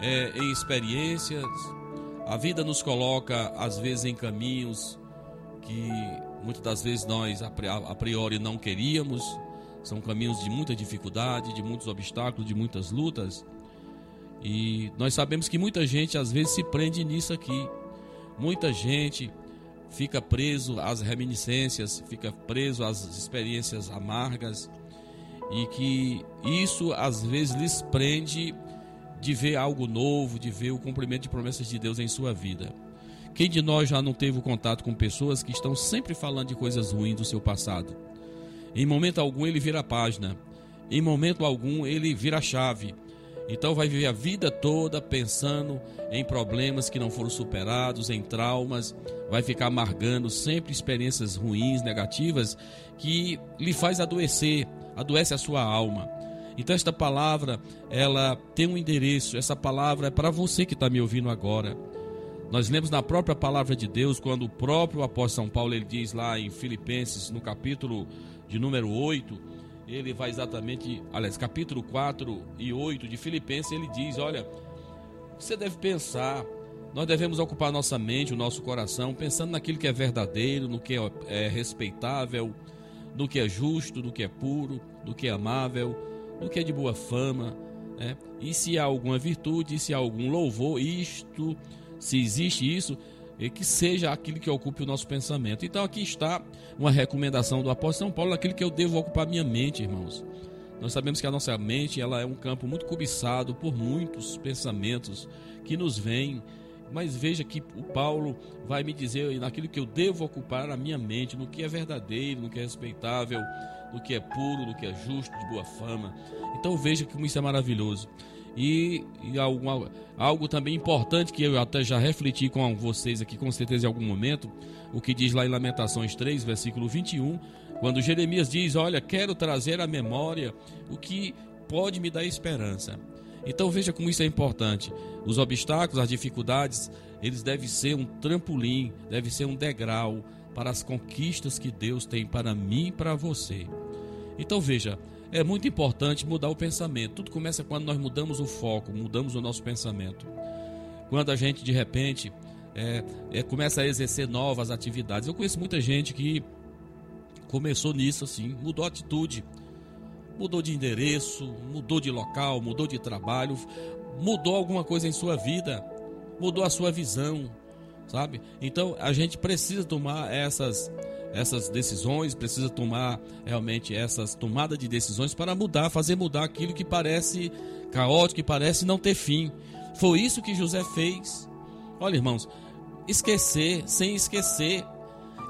é, em experiências, a vida nos coloca às vezes em caminhos que muitas das vezes nós a priori não queríamos, são caminhos de muita dificuldade, de muitos obstáculos, de muitas lutas. E nós sabemos que muita gente às vezes se prende nisso aqui. Muita gente fica preso às reminiscências, fica preso às experiências amargas e que isso às vezes lhes prende de ver algo novo, de ver o cumprimento de promessas de Deus em sua vida. Quem de nós já não teve contato com pessoas que estão sempre falando de coisas ruins do seu passado? Em momento algum ele vira a página, em momento algum ele vira a chave então vai viver a vida toda pensando em problemas que não foram superados, em traumas, vai ficar amargando sempre experiências ruins, negativas, que lhe faz adoecer, adoece a sua alma. Então esta palavra, ela tem um endereço, essa palavra é para você que está me ouvindo agora. Nós lemos na própria palavra de Deus, quando o próprio apóstolo São Paulo ele diz lá em Filipenses, no capítulo de número 8, ele vai exatamente, aliás, capítulo 4 e 8 de Filipenses, ele diz: Olha, você deve pensar, nós devemos ocupar nossa mente, o nosso coração, pensando naquilo que é verdadeiro, no que é, é respeitável, no que é justo, no que é puro, no que é amável, no que é de boa fama, né? e se há alguma virtude, se há algum louvor, isto, se existe isso, e que seja aquilo que ocupe o nosso pensamento. Então aqui está uma recomendação do apóstolo São Paulo, aquilo que eu devo ocupar minha mente, irmãos. Nós sabemos que a nossa mente ela é um campo muito cobiçado por muitos pensamentos que nos vêm, mas veja que o Paulo vai me dizer naquilo que eu devo ocupar a minha mente, no que é verdadeiro, no que é respeitável, no que é puro, no que é justo, de boa fama. Então veja como isso é maravilhoso. E, e algo, também importante que eu até já refleti com vocês aqui, com certeza em algum momento, o que diz lá em Lamentações 3, versículo 21, quando Jeremias diz: Olha, quero trazer à memória o que pode me dar esperança. Então veja como isso é importante. Os obstáculos, as dificuldades, eles devem ser um trampolim, deve ser um degrau para as conquistas que Deus tem para mim e para você. Então veja, é muito importante mudar o pensamento. Tudo começa quando nós mudamos o foco, mudamos o nosso pensamento. Quando a gente de repente é, é, começa a exercer novas atividades. Eu conheço muita gente que começou nisso assim, mudou a atitude, mudou de endereço, mudou de local, mudou de trabalho, mudou alguma coisa em sua vida, mudou a sua visão, sabe? Então a gente precisa tomar essas essas decisões, precisa tomar realmente essas tomadas de decisões para mudar, fazer mudar aquilo que parece caótico, que parece não ter fim. Foi isso que José fez. Olha, irmãos, esquecer, sem esquecer.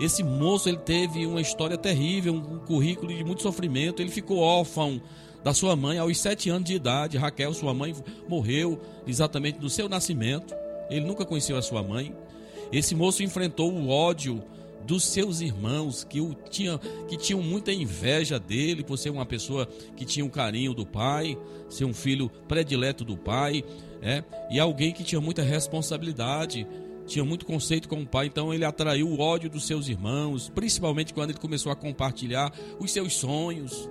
Esse moço ele teve uma história terrível, um currículo de muito sofrimento. Ele ficou órfão da sua mãe aos sete anos de idade. Raquel, sua mãe, morreu exatamente no seu nascimento. Ele nunca conheceu a sua mãe. Esse moço enfrentou o ódio dos seus irmãos que o tinha, que tinham muita inveja dele por ser uma pessoa que tinha um carinho do pai, ser um filho predileto do pai, é, e alguém que tinha muita responsabilidade, tinha muito conceito com o pai, então ele atraiu o ódio dos seus irmãos, principalmente quando ele começou a compartilhar os seus sonhos,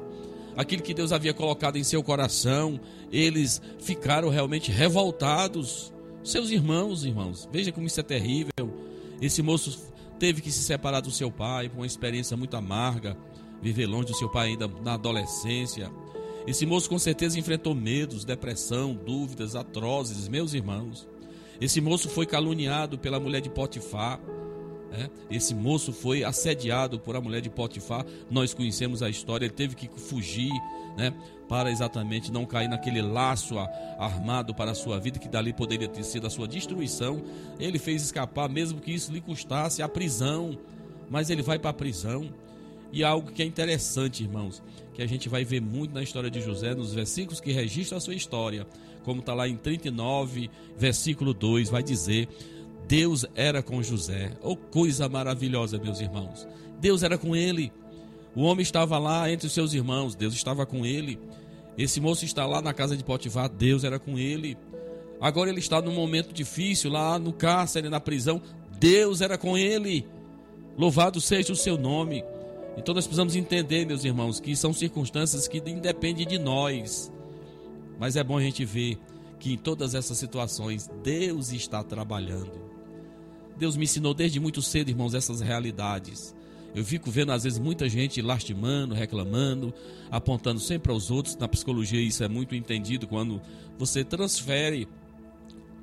aquilo que Deus havia colocado em seu coração, eles ficaram realmente revoltados. Seus irmãos, irmãos, veja como isso é terrível. Esse moço teve que se separar do seu pai por uma experiência muito amarga, viver longe do seu pai ainda na adolescência. Esse moço com certeza enfrentou medos, depressão, dúvidas atrozes, meus irmãos. Esse moço foi caluniado pela mulher de Potifar. É? Esse moço foi assediado por a mulher de Potifar. Nós conhecemos a história. Ele teve que fugir, né? Para exatamente não cair naquele laço armado para a sua vida, que dali poderia ter sido a sua destruição. Ele fez escapar, mesmo que isso lhe custasse a prisão. Mas ele vai para a prisão. E algo que é interessante, irmãos, que a gente vai ver muito na história de José, nos versículos que registram a sua história, como está lá em 39, versículo 2, vai dizer: Deus era com José. Oh, coisa maravilhosa, meus irmãos. Deus era com ele. O homem estava lá entre os seus irmãos, Deus estava com ele. Esse moço está lá na casa de Potifar, Deus era com ele. Agora ele está num momento difícil, lá no cárcere, na prisão, Deus era com ele. Louvado seja o seu nome. Então nós precisamos entender, meus irmãos, que são circunstâncias que independem de nós. Mas é bom a gente ver que em todas essas situações Deus está trabalhando. Deus me ensinou desde muito cedo, irmãos, essas realidades. Eu fico vendo às vezes muita gente lastimando, reclamando, apontando sempre aos outros. Na psicologia isso é muito entendido quando você transfere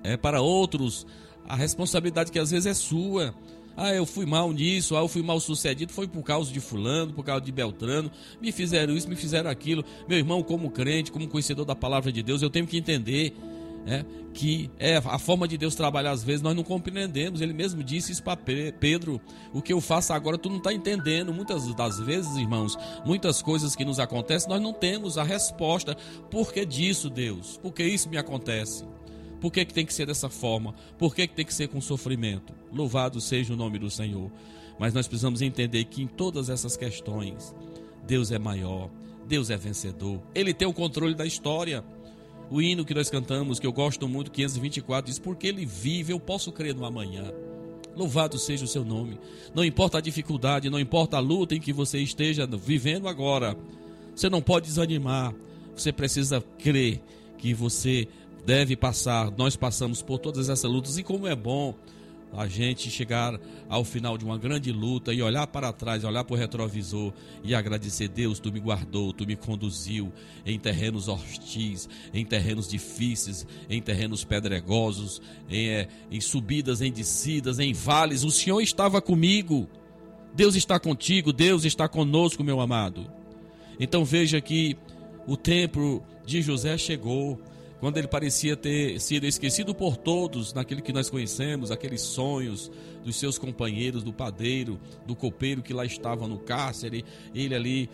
é, para outros a responsabilidade que às vezes é sua. Ah, eu fui mal nisso, ah, eu fui mal sucedido, foi por causa de fulano, por causa de Beltrano, me fizeram isso, me fizeram aquilo. Meu irmão, como crente, como conhecedor da palavra de Deus, eu tenho que entender é, que é a forma de Deus trabalhar às vezes nós não compreendemos. Ele mesmo disse isso para Pedro: o que eu faço agora tu não está entendendo. Muitas das vezes, irmãos, muitas coisas que nos acontecem nós não temos a resposta. Por que disso, Deus? Por que isso me acontece? Por que, que tem que ser dessa forma? Por que, que tem que ser com sofrimento? Louvado seja o nome do Senhor. Mas nós precisamos entender que em todas essas questões, Deus é maior, Deus é vencedor, Ele tem o controle da história. O hino que nós cantamos, que eu gosto muito, 524, diz: Porque Ele vive, eu posso crer no amanhã. Louvado seja o seu nome. Não importa a dificuldade, não importa a luta em que você esteja vivendo agora, você não pode desanimar. Você precisa crer que você deve passar. Nós passamos por todas essas lutas e como é bom a gente chegar ao final de uma grande luta e olhar para trás, olhar para o retrovisor e agradecer, Deus, tu me guardou, tu me conduziu em terrenos hostis, em terrenos difíceis, em terrenos pedregosos, em, é, em subidas, em descidas, em vales, o Senhor estava comigo. Deus está contigo, Deus está conosco, meu amado. Então veja que o tempo de José chegou quando ele parecia ter sido esquecido por todos naquele que nós conhecemos, aqueles sonhos dos seus companheiros, do padeiro, do copeiro que lá estava no cárcere, ele ali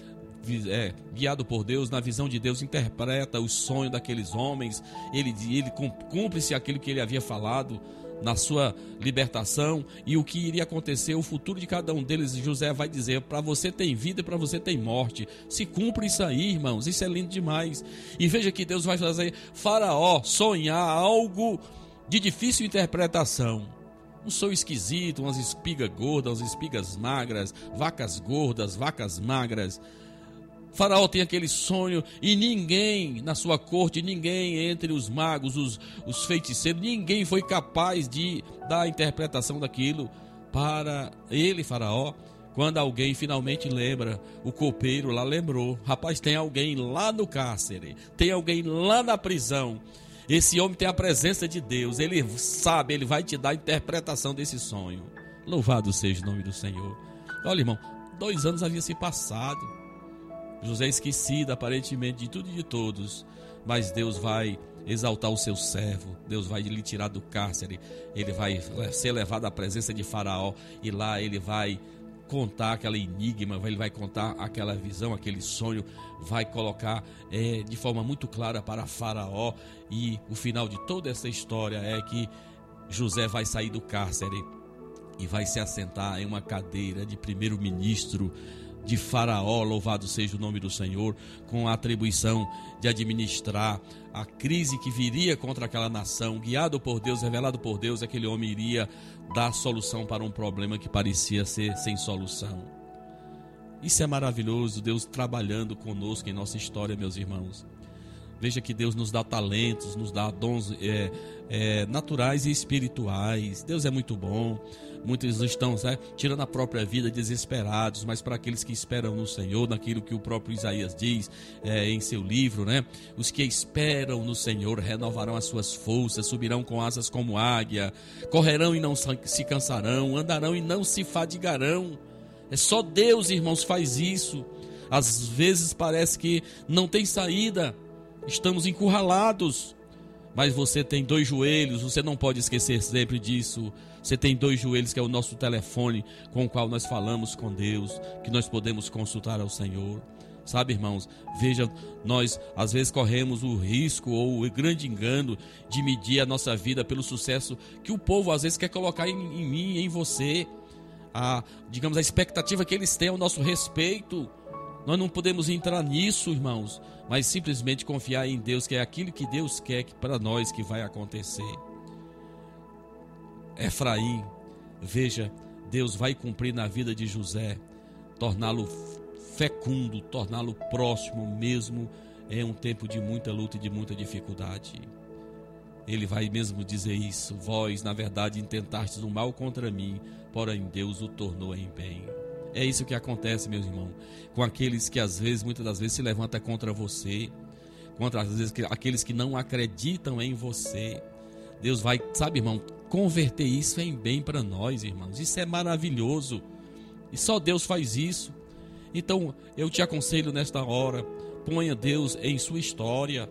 é, guiado por Deus, na visão de Deus, interpreta os sonhos daqueles homens, ele, ele cumpre-se aquilo que ele havia falado na sua libertação e o que iria acontecer, o futuro de cada um deles. José vai dizer: para você tem vida e para você tem morte. Se cumpre isso aí, irmãos, isso é lindo demais. E veja que Deus vai fazer Faraó sonhar algo de difícil interpretação. Um sonho esquisito, umas espigas gordas, umas espigas magras, vacas gordas, vacas magras. Faraó tem aquele sonho e ninguém na sua corte, ninguém entre os magos, os, os feiticeiros, ninguém foi capaz de dar a interpretação daquilo para ele, Faraó. Quando alguém finalmente lembra, o copeiro lá lembrou: rapaz, tem alguém lá no cárcere, tem alguém lá na prisão. Esse homem tem a presença de Deus, ele sabe, ele vai te dar a interpretação desse sonho. Louvado seja o nome do Senhor. Olha, irmão, dois anos havia se passado. José esquecido aparentemente de tudo e de todos, mas Deus vai exaltar o seu servo, Deus vai lhe tirar do cárcere, ele vai ser levado à presença de Faraó e lá ele vai contar aquela enigma, ele vai contar aquela visão, aquele sonho, vai colocar é, de forma muito clara para Faraó e o final de toda essa história é que José vai sair do cárcere e vai se assentar em uma cadeira de primeiro-ministro de Faraó, louvado seja o nome do Senhor, com a atribuição de administrar a crise que viria contra aquela nação, guiado por Deus, revelado por Deus, aquele homem iria dar solução para um problema que parecia ser sem solução. Isso é maravilhoso, Deus trabalhando conosco em nossa história, meus irmãos. Veja que Deus nos dá talentos, nos dá dons é, é, naturais e espirituais. Deus é muito bom. Muitos estão né, tirando a própria vida desesperados, mas para aqueles que esperam no Senhor, naquilo que o próprio Isaías diz é, em seu livro, né? Os que esperam no Senhor renovarão as suas forças, subirão com asas como águia, correrão e não se cansarão, andarão e não se fadigarão. É só Deus, irmãos, faz isso. Às vezes parece que não tem saída, estamos encurralados. Mas você tem dois joelhos, você não pode esquecer sempre disso. Você tem dois joelhos, que é o nosso telefone com o qual nós falamos com Deus, que nós podemos consultar ao Senhor. Sabe, irmãos, veja, nós às vezes corremos o risco ou o grande engano de medir a nossa vida pelo sucesso que o povo às vezes quer colocar em, em mim, em você. A, digamos, a expectativa que eles têm ao nosso respeito. Nós não podemos entrar nisso, irmãos, mas simplesmente confiar em Deus, que é aquilo que Deus quer que para nós que vai acontecer. Efraim, veja, Deus vai cumprir na vida de José, torná-lo fecundo, torná-lo próximo mesmo em um tempo de muita luta e de muita dificuldade. Ele vai mesmo dizer isso: Vós, na verdade, intentastes o mal contra mim, porém Deus o tornou em bem. É isso que acontece, meus irmãos, com aqueles que às vezes, muitas das vezes, se levantam contra você, contra às vezes aqueles que não acreditam em você. Deus vai, sabe, irmão, converter isso em bem para nós, irmãos. Isso é maravilhoso. E só Deus faz isso. Então, eu te aconselho nesta hora, ponha Deus em sua história.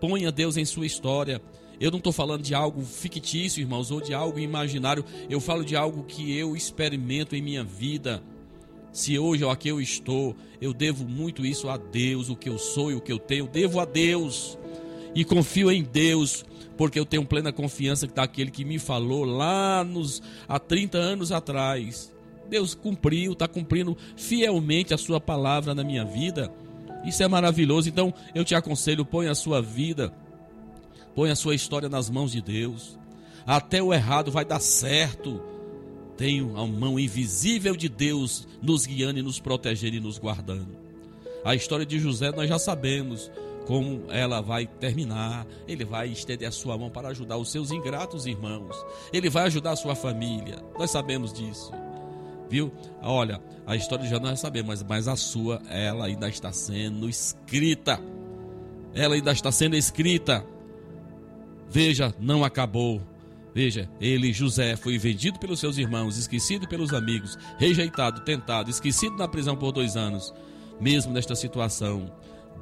Ponha Deus em sua história. Eu não estou falando de algo fictício, irmãos, ou de algo imaginário. Eu falo de algo que eu experimento em minha vida. Se hoje aqui eu estou, eu devo muito isso a Deus, o que eu sou e o que eu tenho, devo a Deus. E confio em Deus porque eu tenho plena confiança que daquele que me falou lá nos há 30 anos atrás. Deus cumpriu, está cumprindo fielmente a sua palavra na minha vida. Isso é maravilhoso. Então eu te aconselho, põe a sua vida, põe a sua história nas mãos de Deus. Até o errado vai dar certo. Tenho a mão invisível de Deus nos guiando e nos protegendo e nos guardando. A história de José nós já sabemos como ela vai terminar. Ele vai estender a sua mão para ajudar os seus ingratos irmãos. Ele vai ajudar a sua família. Nós sabemos disso. Viu? Olha, a história já nós sabemos, mas, mas a sua, ela ainda está sendo escrita. Ela ainda está sendo escrita. Veja, não acabou. Veja, ele, José, foi vendido pelos seus irmãos, esquecido pelos amigos, rejeitado, tentado, esquecido na prisão por dois anos. Mesmo nesta situação,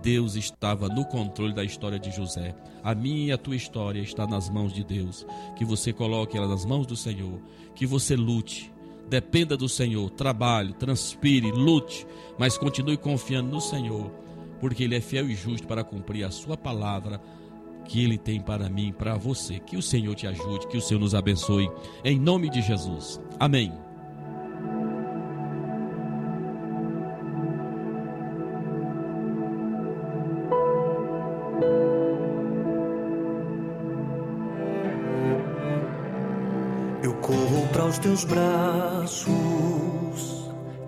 Deus estava no controle da história de José. A minha e a tua história está nas mãos de Deus. Que você coloque ela nas mãos do Senhor. Que você lute. Dependa do Senhor. Trabalhe, transpire, lute. Mas continue confiando no Senhor. Porque Ele é fiel e justo para cumprir a sua palavra que Ele tem para mim, para você. Que o Senhor te ajude, que o Senhor nos abençoe, em nome de Jesus. Amém. Corro para os teus braços,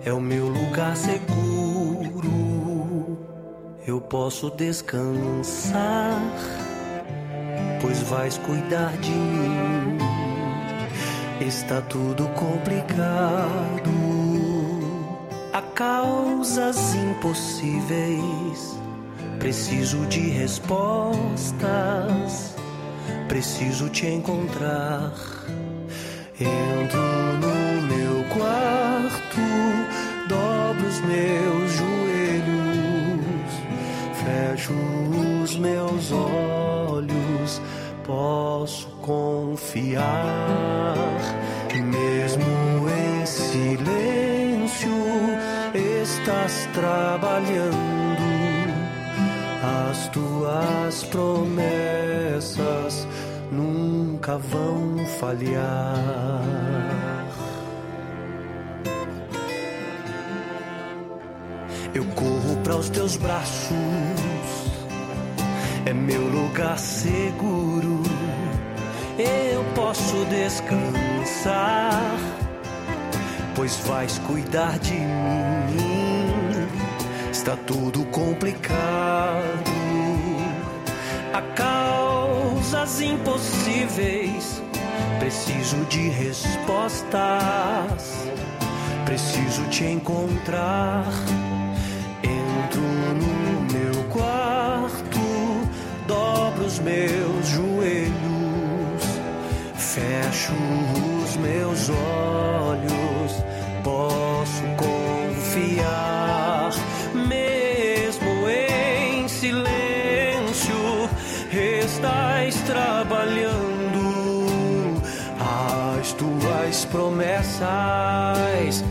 é o meu lugar seguro. Eu posso descansar, pois vais cuidar de mim. Está tudo complicado, há causas impossíveis. Preciso de respostas, preciso te encontrar. Entro no meu quarto, dobro os meus joelhos, fecho os meus olhos, posso confiar, mesmo em silêncio, estás trabalhando, as tuas promessas nunca vão falhar. Eu corro para os teus braços, é meu lugar seguro. Eu posso descansar, pois vais cuidar de mim. Está tudo complicado há causas impossíveis. Preciso de respostas, preciso te encontrar. Entro no meu quarto, dobro os meus joelhos, fecho os meus olhos, promessas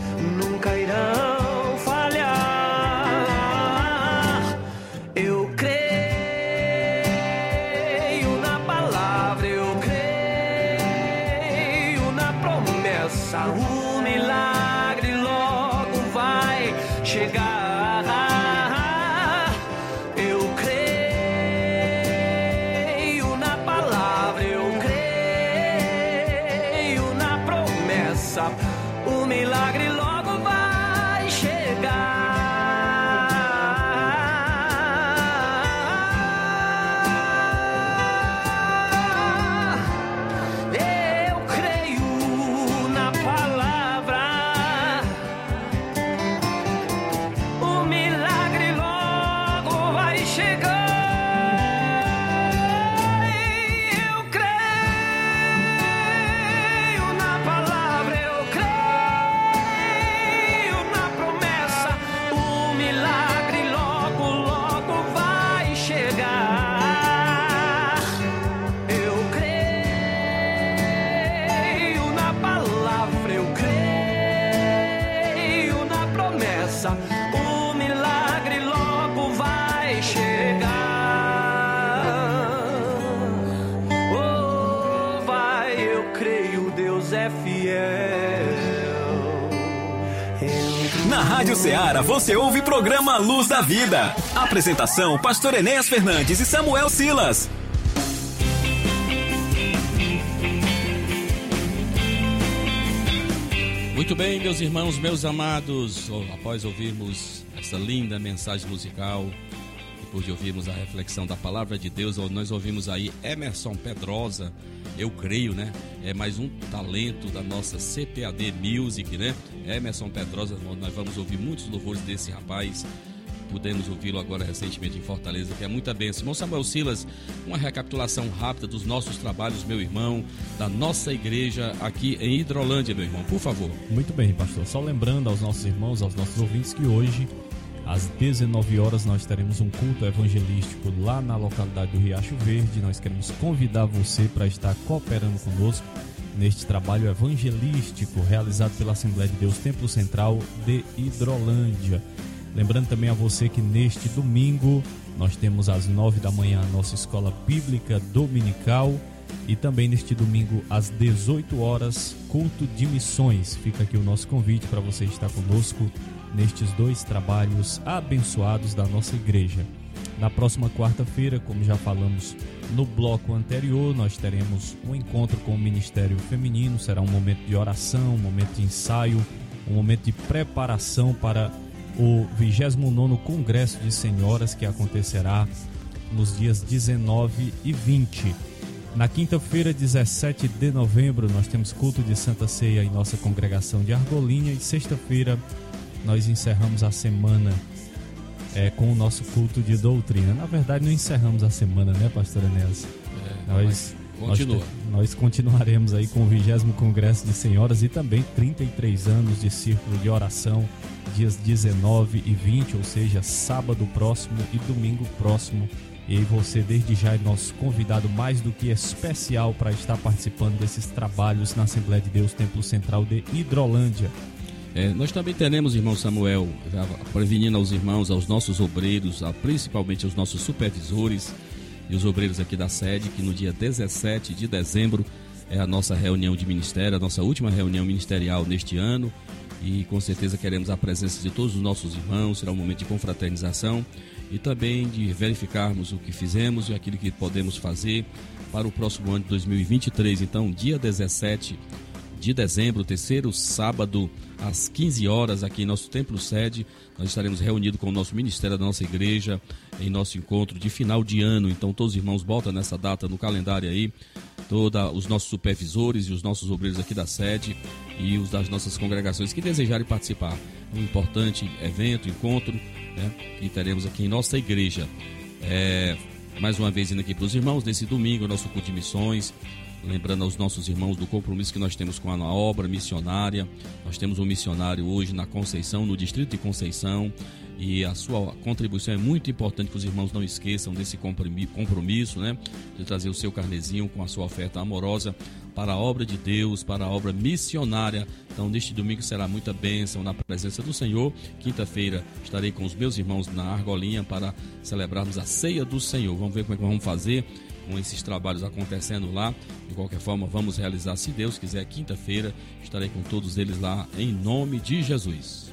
Rádio Ceará você ouve programa Luz da Vida. Apresentação: Pastor Enéas Fernandes e Samuel Silas. Muito bem, meus irmãos, meus amados, após ouvirmos essa linda mensagem musical, depois de ouvirmos a reflexão da palavra de Deus, nós ouvimos aí Emerson Pedrosa, eu creio, né? É mais um talento da nossa CPAD Music, né? Emerson Pedrosa, nós vamos ouvir muitos louvores desse rapaz. Pudemos ouvi-lo agora recentemente em Fortaleza, que é muita bênção. Irmão Samuel Silas, uma recapitulação rápida dos nossos trabalhos, meu irmão, da nossa igreja aqui em Hidrolândia, meu irmão, por favor. Muito bem, pastor. Só lembrando aos nossos irmãos, aos nossos ouvintes, que hoje, às 19 horas, nós teremos um culto evangelístico lá na localidade do Riacho Verde. Nós queremos convidar você para estar cooperando conosco neste trabalho evangelístico realizado pela Assembleia de Deus Templo Central de Hidrolândia. Lembrando também a você que neste domingo Nós temos às nove da manhã a nossa escola bíblica dominical e também neste domingo às 18 horas culto de missões. Fica aqui o nosso convite para você estar conosco nestes dois trabalhos abençoados da nossa igreja. Na próxima quarta-feira, como já falamos no bloco anterior, nós teremos um encontro com o Ministério Feminino. Será um momento de oração, um momento de ensaio, um momento de preparação para o 29 Congresso de Senhoras que acontecerá nos dias 19 e 20. Na quinta-feira, 17 de novembro, nós temos culto de Santa Ceia em nossa congregação de Argolinha e sexta-feira nós encerramos a semana é, com o nosso culto de doutrina. Na verdade, não encerramos a semana, né, pastor Enéas? É, nós, continua. Nós, nós, continuaremos aí com o 20 Congresso de Senhoras e também 33 anos de Círculo de Oração, dias 19 e 20, ou seja, sábado próximo e domingo próximo. E você, desde já, é nosso convidado mais do que especial para estar participando desses trabalhos na Assembleia de Deus Templo Central de Hidrolândia. É, nós também teremos, irmão Samuel, já prevenindo aos irmãos, aos nossos obreiros, a, principalmente aos nossos supervisores e os obreiros aqui da sede, que no dia 17 de dezembro é a nossa reunião de ministério, a nossa última reunião ministerial neste ano. E com certeza queremos a presença de todos os nossos irmãos, será um momento de confraternização e também de verificarmos o que fizemos e aquilo que podemos fazer para o próximo ano de 2023. Então, dia 17 de dezembro, terceiro sábado, às 15 horas, aqui em nosso templo sede. Nós estaremos reunidos com o nosso ministério da nossa igreja em nosso encontro de final de ano. Então, todos os irmãos botam nessa data no calendário aí. Todos os nossos supervisores e os nossos obreiros aqui da sede e os das nossas congregações que desejarem participar. Um importante evento, encontro, né, que teremos aqui em nossa igreja. É, mais uma vez indo aqui para os irmãos, nesse domingo, nosso culto de missões, lembrando aos nossos irmãos do compromisso que nós temos com a obra missionária. Nós temos um missionário hoje na Conceição, no distrito de Conceição, e a sua contribuição é muito importante que os irmãos não esqueçam desse compromisso, né, de trazer o seu carnezinho com a sua oferta amorosa para a obra de Deus, para a obra missionária. Então, neste domingo será muita bênção na presença do Senhor. Quinta-feira estarei com os meus irmãos na Argolinha para celebrarmos a ceia do Senhor. Vamos ver como é que vamos fazer com esses trabalhos acontecendo lá. De qualquer forma, vamos realizar, se Deus quiser, quinta-feira. Estarei com todos eles lá, em nome de Jesus.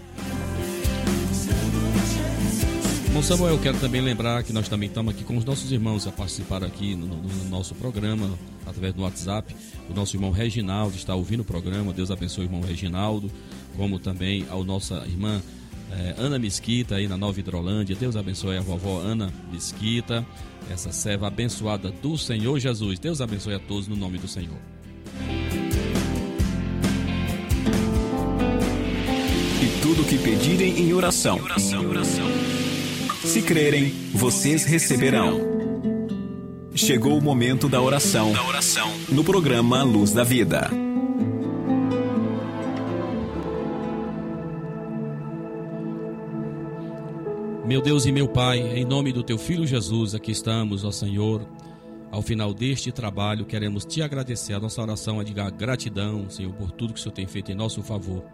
Bom, Samuel, eu quero também lembrar que nós também estamos aqui com os nossos irmãos a participar aqui no, no, nosso programa, através do WhatsApp. O nosso irmão Reginaldo está ouvindo o programa. Deus abençoe o irmão Reginaldo, como também a nossa irmã é, Ana Mesquita aí na Nova Hidrolândia. Deus abençoe a vovó Ana Mesquita, essa serva abençoada do Senhor Jesus. Deus abençoe a todos no nome do Senhor. E tudo que pedirem em oração. Se crerem, vocês receberão. Chegou o momento da oração. No programa Luz da Vida. Meu Deus e meu Pai, em nome do teu filho Jesus, aqui estamos, ó Senhor. Ao final deste trabalho, queremos te agradecer. A nossa oração é de gratidão, Senhor, por tudo que o Senhor tem feito em nosso favor.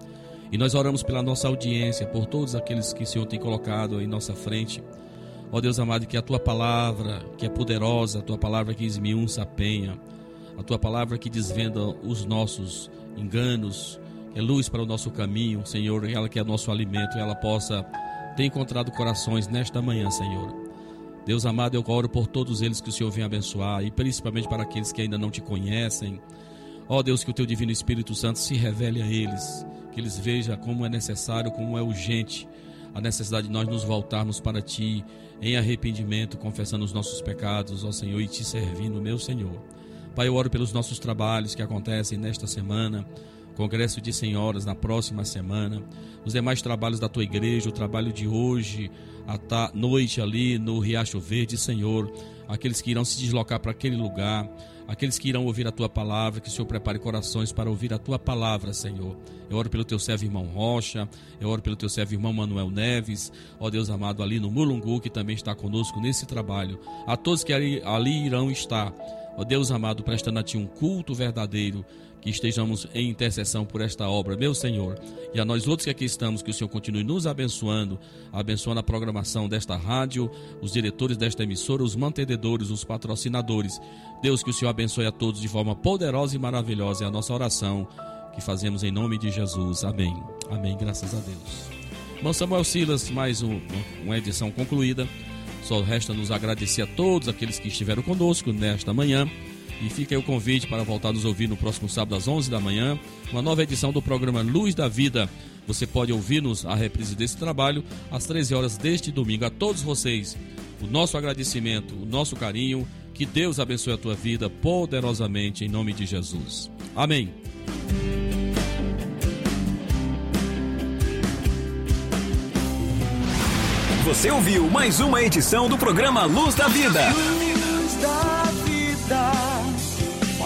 E nós oramos pela nossa audiência, por todos aqueles que o Senhor tem colocado em nossa frente. Ó Deus amado, que a tua palavra, que é poderosa, a tua palavra que esmiunça a penha, a tua palavra que desvenda os nossos enganos, é luz para o nosso caminho, Senhor, ela que é nosso alimento, ela possa tem encontrado corações nesta manhã, Senhor. Deus amado, eu oro por todos eles que o Senhor venha abençoar e principalmente para aqueles que ainda não te conhecem. Ó oh, Deus, que o teu divino Espírito Santo se revele a eles, que eles vejam como é necessário, como é urgente a necessidade de nós nos voltarmos para ti em arrependimento, confessando os nossos pecados, ó Senhor, e te servindo, meu Senhor. Pai, eu oro pelos nossos trabalhos que acontecem nesta semana. Congresso de Senhoras na próxima semana, os demais trabalhos da tua igreja, o trabalho de hoje, a noite ali no Riacho Verde, Senhor, aqueles que irão se deslocar para aquele lugar, aqueles que irão ouvir a tua palavra, que o Senhor prepare corações para ouvir a tua palavra, Senhor. Eu oro pelo teu servo irmão Rocha, eu oro pelo teu servo irmão Manuel Neves, ó Deus amado, ali no Mulungu, que também está conosco nesse trabalho. A todos que ali, ali irão estar. Ó Deus amado, prestando a Ti um culto verdadeiro, que estejamos em intercessão por esta obra, meu Senhor. E a nós outros que aqui estamos, que o Senhor continue nos abençoando, abençoando a programação desta rádio, os diretores desta emissora, os mantenedores, os patrocinadores. Deus, que o Senhor abençoe a todos de forma poderosa e maravilhosa. É a nossa oração que fazemos em nome de Jesus. Amém. Amém. Graças a Deus. Irmão Samuel Silas, mais um, uma edição concluída. Só resta nos agradecer a todos aqueles que estiveram conosco nesta manhã. E fica aí o convite para voltar a nos ouvir no próximo sábado às 11 da manhã, uma nova edição do programa Luz da Vida. Você pode ouvir-nos a reprise desse trabalho às 13 horas deste domingo. A todos vocês, o nosso agradecimento, o nosso carinho. Que Deus abençoe a tua vida poderosamente em nome de Jesus. Amém. Você ouviu mais uma edição do programa Luz da Vida. Luz da vida,